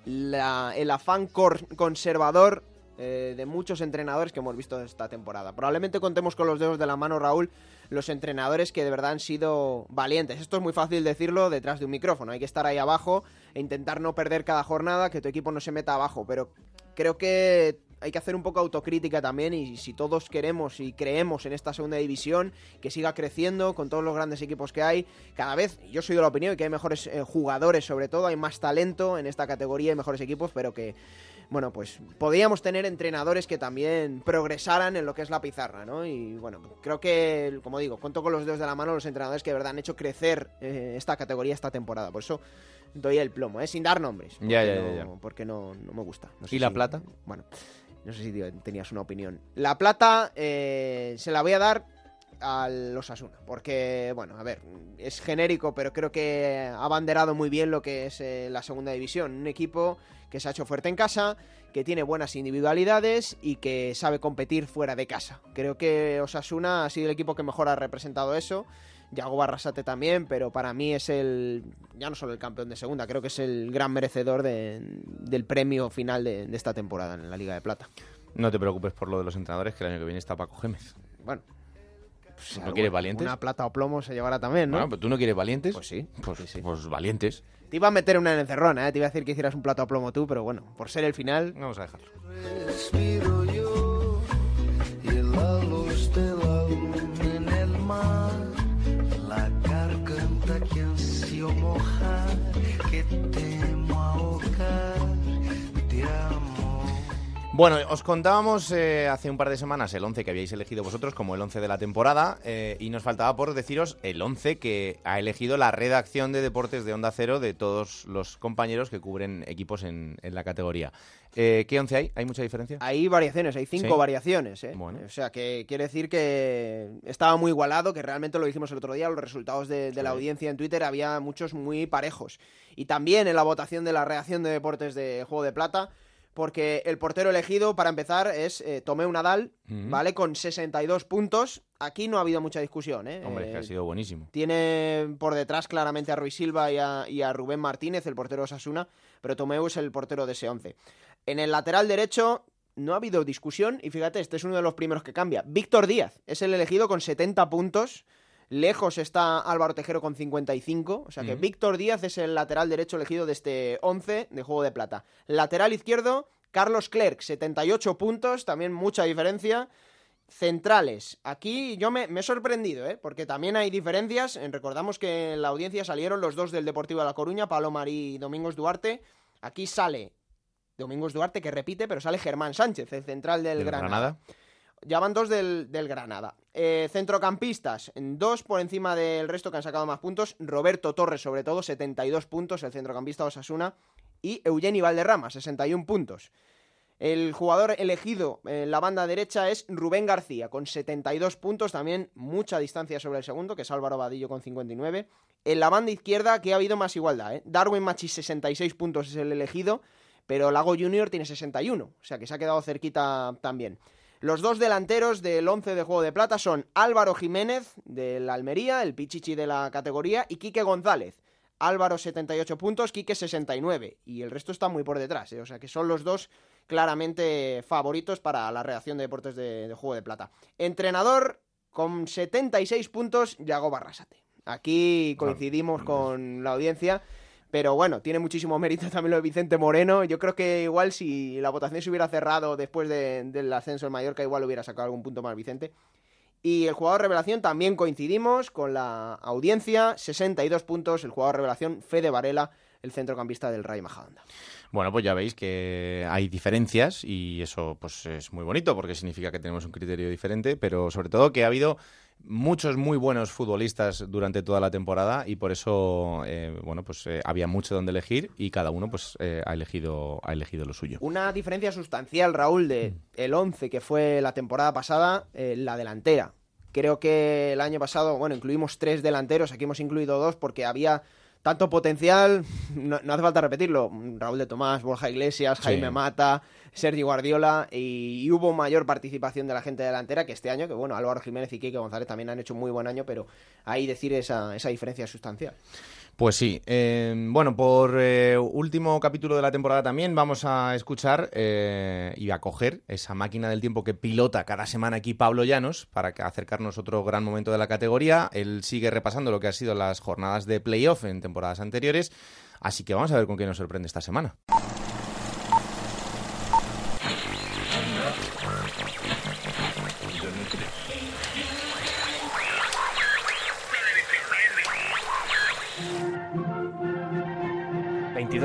el afán conservador eh, de muchos entrenadores que hemos visto esta temporada. Probablemente contemos con los dedos de la mano, Raúl, los entrenadores que de verdad han sido valientes. Esto es muy fácil decirlo detrás de un micrófono. Hay que estar ahí abajo e intentar no perder cada jornada, que tu equipo no se meta abajo. Pero creo que hay que hacer un poco autocrítica también y si todos queremos y creemos en esta segunda división, que siga creciendo con todos los grandes equipos que hay, cada vez, yo soy de la opinión que hay mejores eh, jugadores sobre todo, hay más talento en esta categoría, hay mejores equipos, pero que bueno, pues podríamos tener entrenadores que también progresaran en lo que es la pizarra, ¿no? Y bueno, creo que, como digo, cuento con los dedos de la mano los entrenadores que de verdad han hecho crecer eh, esta categoría esta temporada. Por eso doy el plomo, ¿eh? Sin dar nombres. ya, ya, ya, Porque no, me gusta. ¿Y la plata? Bueno. No sé si tenías una opinión. La plata eh, se la voy a dar a los Asuna, porque, bueno, a ver, es genérico, pero creo que ha banderado muy bien lo que es eh, la segunda división. Un equipo que se ha hecho fuerte en casa, que tiene buenas individualidades y que sabe competir fuera de casa. Creo que Osasuna ha sido el equipo que mejor ha representado eso. Yago Barrasate también, pero para mí es el, ya no solo el campeón de segunda, creo que es el gran merecedor del premio final de, esta temporada en la Liga de Plata. No te preocupes por lo de los entrenadores, que el año que viene está Paco Gémez. Bueno, pues, ¿No quieres valientes? Una plata o plomo se llevará también, ¿no? Bueno, pero tú no quieres valientes. Pues sí. Pues, sí, pues valientes. Te iba a meter una en encerrona, ¿eh? Te iba a decir que hicieras un plato a plomo tú, pero bueno, por ser el final... Vamos a dejarlo. Bueno, os contábamos eh, hace un par de semanas el 11 que habíais elegido vosotros como el 11 de la temporada eh, y nos faltaba por deciros el 11 que ha elegido la redacción de deportes de Onda Cero de todos los compañeros que cubren equipos en, la categoría. Eh, ¿Qué 11 hay? ¿Hay mucha diferencia? Hay variaciones, hay cinco variaciones. O sea, que quiere decir que estaba muy igualado, que realmente lo dijimos el otro día, los resultados de, la audiencia en Twitter había muchos muy parejos. Y también en la votación de la redacción de deportes de Juego de Plata porque el portero elegido, para empezar, es eh, Tomeu Nadal, ¿vale? Con 62 puntos. Aquí no ha habido mucha discusión, ¿eh? Hombre, que ha eh, sido buenísimo. Tiene por detrás claramente a Ruiz Silva y a, Rubén Martínez, el portero de Osasuna, pero Tomeu es el portero de ese 11. En el lateral derecho no ha habido discusión y fíjate, este es uno de los primeros que cambia. Víctor Díaz es el elegido con 70 puntos. Lejos está Álvaro Tejero con 55. O sea que Víctor Díaz es el lateral derecho elegido de este 11 de Juego de Plata. Lateral izquierdo, Carlos Clerc, 78 puntos, también mucha diferencia. Centrales. Aquí yo me, he sorprendido, ¿eh? porque también hay diferencias. Recordamos que en la audiencia salieron los dos del Deportivo de La Coruña, Pablo Marí y Domingos Duarte. Aquí sale Domingos Duarte, que repite, pero sale Germán Sánchez, el central del, Granada. Ya van dos del, Granada. Eh, centrocampistas, dos por encima del resto que han sacado más puntos. Roberto Torres, sobre todo, 72 puntos, el centrocampista Osasuna. Y Eugeni Valderrama, 61 puntos. El jugador elegido en la banda derecha es Rubén García, con 72 puntos, también mucha distancia sobre el segundo, que es Álvaro Vadillo con 59. En la banda izquierda, que ha habido más igualdad, ¿eh? Darwin Machis, 66 puntos es el elegido, pero Lago Junior tiene 61, o sea que se ha quedado cerquita también. Los dos delanteros del 11 de Juego de Plata son Álvaro Jiménez, del Almería, el pichichi de la categoría, y Quique González. Álvaro 78 puntos, Quique 69. Y el resto está muy por detrás, ¿eh? o sea que son los dos claramente favoritos para la reacción de deportes de, Juego de Plata. Entrenador con 76 puntos, Yago Barrasate. Aquí coincidimos con la audiencia. Pero bueno, tiene muchísimo mérito también lo de Vicente Moreno. Yo creo que igual si la votación se hubiera cerrado después del ascenso en Mallorca, igual hubiera sacado algún punto más Vicente. Y el jugador revelación también coincidimos con la audiencia, 62 puntos, el jugador revelación Fede Varela, el centrocampista del Rayo Majadahonda. Bueno, pues ya veis que hay diferencias y eso pues es muy bonito porque significa que tenemos un criterio diferente, pero sobre todo que ha habido muchos muy buenos futbolistas durante toda la temporada y por eso eh, bueno pues eh, había mucho donde elegir y cada uno pues eh, ha elegido ha elegido lo suyo. Una diferencia sustancial Raúl de el 11 que fue la temporada pasada la delantera. Creo que el año pasado bueno incluimos tres delanteros aquí hemos incluido dos porque había tanto potencial, no, hace falta repetirlo, Raúl de Tomás, Borja Iglesias, Jaime Mata, Sergio Guardiola, y, hubo mayor participación de la gente delantera que este año, que bueno, Álvaro Jiménez y Quique González también han hecho un muy buen año, pero ahí decir esa, esa diferencia sustancial. Pues sí. Eh, bueno, por eh, último capítulo de la temporada también vamos a escuchar eh, y a coger esa máquina del tiempo que pilota cada semana aquí Pablo Llanos para acercarnos otro gran momento de la categoría. Él sigue repasando lo que ha sido las jornadas de playoff en temporadas anteriores. Así que vamos a ver con qué nos sorprende esta semana.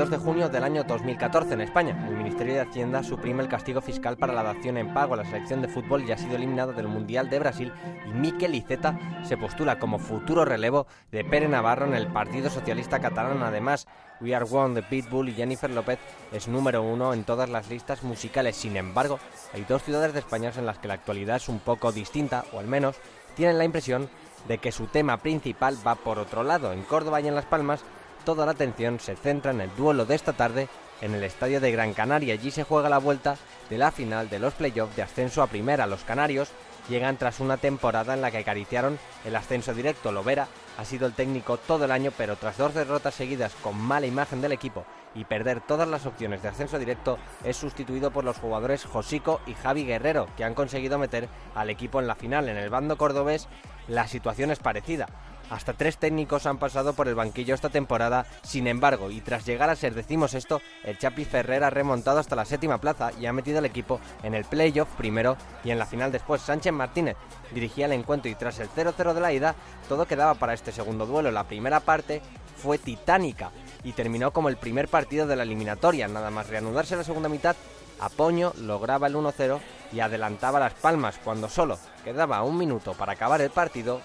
22 de junio del año 2014 en España. El Ministerio de Hacienda suprime el castigo fiscal para la dación en pago a la selección de fútbol ya ha sido eliminado del Mundial de Brasil y Miquel Iceta se postula como futuro relevo de Pere Navarro en el Partido Socialista Catalán. Además, We Are One de Pitbull y Jennifer López es número uno en todas las listas musicales. Sin embargo, hay dos ciudades de España en las que la actualidad es un poco distinta, o al menos tienen la impresión de que su tema principal va por otro lado. En Córdoba y en Las Palmas, toda la atención se centra en el duelo de esta tarde en el estadio de Gran Canaria. Allí se juega la vuelta de la final de los playoffs de ascenso a primera. Los canarios llegan tras una temporada en la que acariciaron el ascenso directo. Lovera ha sido el técnico todo el año, pero tras dos derrotas seguidas con mala imagen del equipo y perder todas las opciones de ascenso directo, es sustituido por los jugadores Josico y Javi Guerrero, que han conseguido meter al equipo en la final. En el bando cordobés la situación es parecida. Hasta tres técnicos han pasado por el banquillo esta temporada, sin embargo, y tras llegar a ser decimos esto, el Chapi Ferrer ha remontado hasta la séptima plaza y ha metido al equipo en el playoff primero y en la final después. Sánchez Martínez dirigía el encuentro y tras el 0-0 de la ida, todo quedaba para este segundo duelo. La primera parte fue titánica y terminó como el primer partido de la eliminatoria. Nada más reanudarse la segunda mitad, Apoño lograba el 1-0 y adelantaba las palmas cuando solo quedaba un minuto para acabar el partido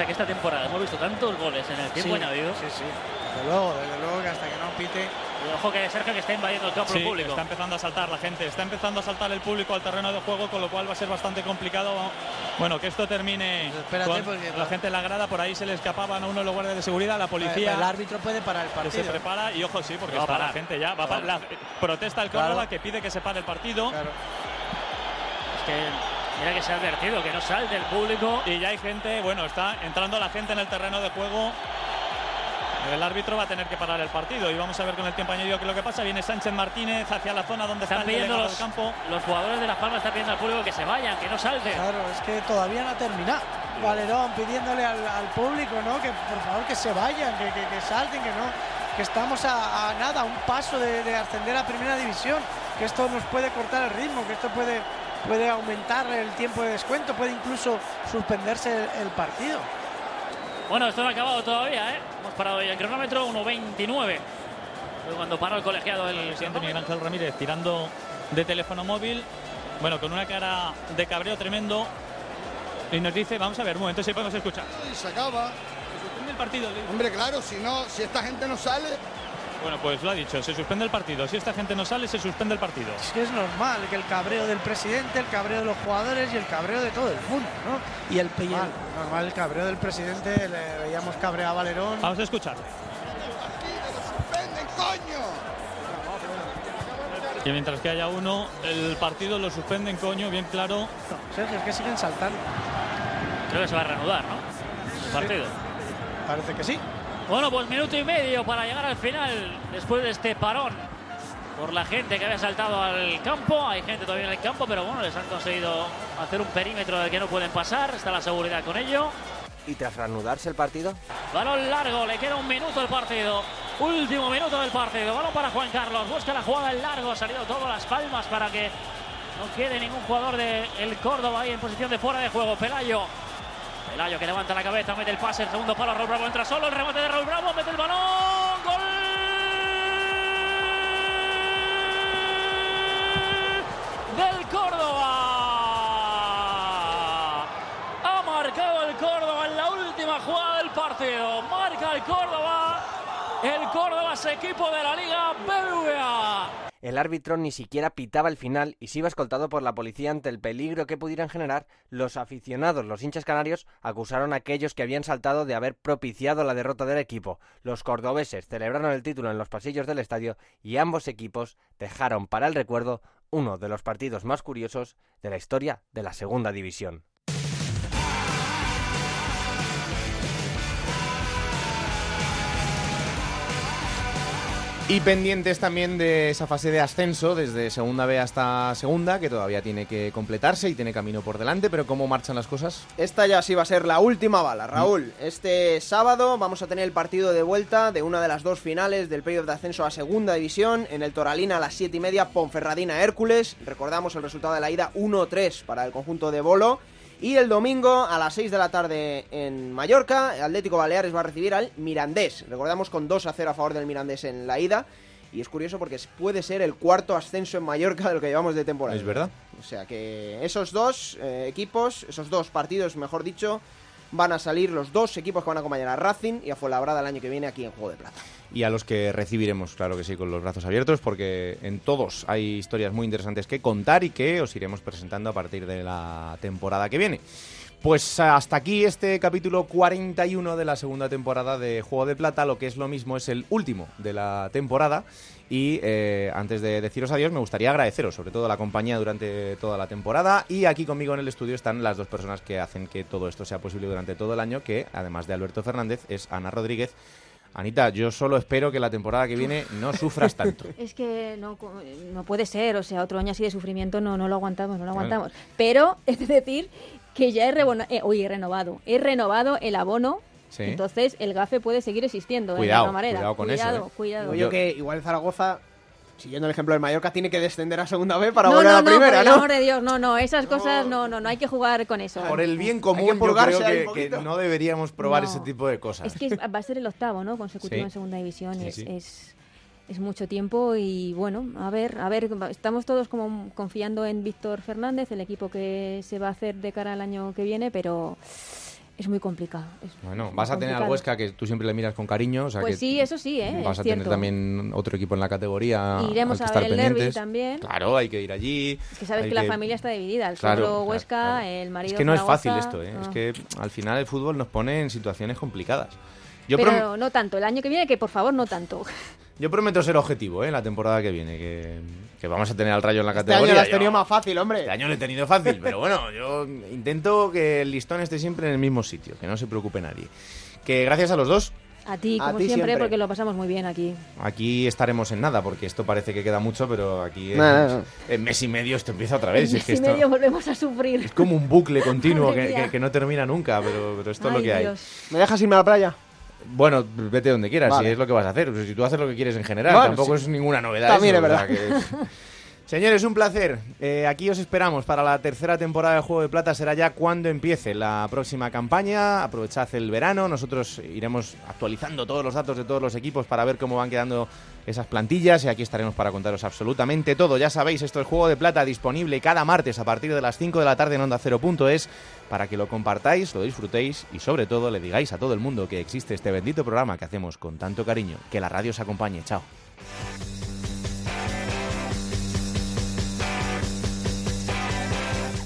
pasa que esta temporada hemos visto tantos goles en el tiempo sí, añadido. Sí, sí. Desde luego, desde luego que hasta que no pite. Y ojo que Sergio que está invadiendo el campo sí, público. Está empezando a saltar la gente, está empezando a saltar el público al terreno de juego, con lo cual va a ser bastante complicado. Bueno, que esto termine. Pues con porque, la gente en la grada, por ahí se le escapaban a uno de los guardias de seguridad, la policía. El árbitro puede parar el partido. Que se prepara y ojo, sí, porque va está parar. la gente ya. Va la, protesta el Córdoba que pide que se pare el partido. Claro. Es que Mira que se ha advertido que no salte el público. Y ya hay gente, bueno, está entrando la gente en el terreno de juego. El árbitro va a tener que parar el partido y vamos a ver con el tiempo añadido qué es lo que pasa. Viene Sánchez Martínez hacia la zona donde Están está el pidiendo los, del campo. los jugadores de Las Palmas están pidiendo al público que se vayan, que no salten. Claro, es que todavía no ha terminado. Valerón pidiéndole al, al público, ¿no? Que por favor que se vayan, que, que, que salten, que no, que estamos a, a nada, a un paso de, de ascender a primera división, que esto nos puede cortar el ritmo, que esto puede puede aumentar el tiempo de descuento, puede incluso suspenderse el, el partido. Bueno, esto no ha acabado todavía, ¿eh? Hemos parado ya el cronómetro 1.29. Fue cuando paró el colegiado el presidente Miguel Ángel Ramírez tirando de teléfono móvil, bueno, con una cara de cabreo tremendo. Y nos dice, vamos a ver, un momento si podemos escuchar. Y se acaba. Se suspende el partido. Hombre, claro, si no, si esta gente no sale, bueno, pues lo ha dicho, se suspende el partido. Si esta gente no sale, se suspende el partido. Es que es normal que el cabreo del presidente, el cabreo de los jugadores y el cabreo de todo el mundo, ¿no? Y el, y el normal, el cabreo del presidente, le veíamos cabrear a Valerón. Vamos a escuchar. Y mientras que haya uno, el partido lo suspenden, coño, bien claro. No, Sergio, es que siguen saltando. Creo que se va a reanudar, ¿no? El partido. Sí. Parece que sí. Bueno, pues minuto y medio para llegar al final después de este parón por la gente que había saltado al campo. Hay gente todavía en el campo, pero bueno, les han conseguido hacer un perímetro del que no pueden pasar. Está la seguridad con ello. ¿Y tras reanudarse el partido? Balón largo, le queda un minuto al partido. Último minuto del partido. Balón para Juan Carlos. Busca la jugada en largo. Ha salido todo las palmas para que no quede ningún jugador del el Córdoba ahí en posición de fuera de juego. Pelayo Pelayo que levanta la cabeza, mete el pase, el segundo palo, Raúl Bravo entra solo, el remate de Raúl Bravo, mete el balón, gol del Córdoba. Ha marcado el Córdoba en la última jugada del partido. Marca el Córdoba. El Córdoba es equipo de la Liga BBVA. El árbitro ni siquiera pitaba el final y se iba escoltado por la policía ante el peligro que pudieran generar los aficionados. Los hinchas canarios acusaron a aquellos que habían saltado de haber propiciado la derrota del equipo. Los cordobeses celebraron el título en los pasillos del estadio y ambos equipos dejaron para el recuerdo uno de los partidos más curiosos de la historia de la segunda división. Y pendientes también de esa fase de ascenso, desde segunda B hasta segunda, que todavía tiene que completarse y tiene camino por delante, pero ¿cómo marchan las cosas? Esta ya sí va a ser la última bala, Raúl. Este sábado vamos a tener el partido de vuelta de una de las dos finales del playoff de ascenso a segunda división, en el Toralina a las 7 y media, Ponferradina Hércules. Recordamos el resultado de la ida 1-3 para el conjunto de Bolo. Y el domingo a las 6 de la tarde en Mallorca, Atlético Baleares va a recibir al Mirandés. Recordamos con 2 a 0 a favor del Mirandés en la ida. Y es curioso porque puede ser el cuarto ascenso en Mallorca de lo que llevamos de temporada. Es verdad. O sea que esos dos eh, equipos, esos dos partidos, mejor dicho, van a salir los dos equipos que van a acompañar a Racing y a Fuenlabrada el año que viene aquí en Juego de Plata. Y a los que recibiremos, claro que sí, con los brazos abiertos, porque en todos hay historias muy interesantes que contar y que os iremos presentando a partir de la temporada que viene. Pues hasta aquí este capítulo 41 de la segunda temporada de Juego de Plata. Lo que es lo mismo es el último de la temporada. Y eh, antes de deciros adiós, me gustaría agradeceros sobre todo la compañía durante toda la temporada. Y aquí conmigo en el estudio están las dos personas que hacen que todo esto sea posible durante todo el año, que además de Alberto Fernández es Ana Rodríguez. Anita, yo solo espero que la temporada que viene no sufras tanto. Es que no, no puede ser, o sea, otro año así de sufrimiento no, no lo aguantamos, no lo aguantamos. Pero es de decir que ya he, eh, he renovado, he renovado el abono Entonces el GAFE puede seguir existiendo cuidado. Cuidado con eso. ¿eh? Cuidado, Yo que igual Zaragoza siguiendo el ejemplo del Mallorca, tiene que descender a segunda vez para volver a la primera, por el amor de Dios, no, no, esas cosas no, no, no hay que jugar con eso. Por el bien común, yo creo que, no deberíamos probar ese tipo de cosas. Es que va a ser el octavo, ¿no? Consecutivo en segunda división. es, es, es mucho tiempo y bueno, a ver, a ver, estamos todos como confiando en Víctor Fernández, el equipo que se va a hacer de cara al año que viene, pero es muy complicado. bueno, vas a tener al Huesca que tú siempre le miras con cariño. O sea pues que sí, eso sí, ¿eh? Vas a tener también otro equipo en la categoría. Iremos a ver el derby también. Claro, hay que ir allí. Es que sabes que, la familia está dividida. El claro, Huesca, el marido. Es que no es fácil esto, ¿eh? Es que al final el fútbol nos pone en situaciones complicadas. Yo Pero no tanto. El año que viene, que por favor, no tanto. Yo prometo ser objetivo, ¿eh? La temporada que viene, que, vamos a tener al Rayo en la categoría. Este año lo has tenido más fácil, hombre. Este año lo he tenido fácil, pero bueno, yo intento que el listón esté siempre en el mismo sitio, que no se preocupe nadie. Que gracias a los dos. A ti, como siempre, porque lo pasamos muy bien aquí. Aquí estaremos en nada, porque esto parece que queda mucho, pero aquí en, mes y medio esto empieza otra vez. En mes y medio volvemos a sufrir. Es como un bucle continuo que, no termina nunca, pero, esto es lo que hay. ¿Me dejas irme a la playa? Bueno, vete donde quieras, si es lo que vas a hacer. si tú haces lo que quieres en general, tampoco es ninguna novedad. También es verdad. Señores, un placer. Eh, aquí os esperamos para la tercera temporada de Juego de Plata. Será ya cuando empiece la próxima campaña. Aprovechad el verano. Nosotros iremos actualizando todos los datos de todos los equipos para ver cómo van quedando esas plantillas. Y aquí estaremos para contaros absolutamente todo. Ya sabéis, esto es Juego de Plata disponible cada martes a partir de las 5 de la tarde en Onda Cero.es para que lo compartáis, lo disfrutéis y sobre todo le digáis a todo el mundo que existe este bendito programa que hacemos con tanto cariño. Que la radio os acompañe. Chao.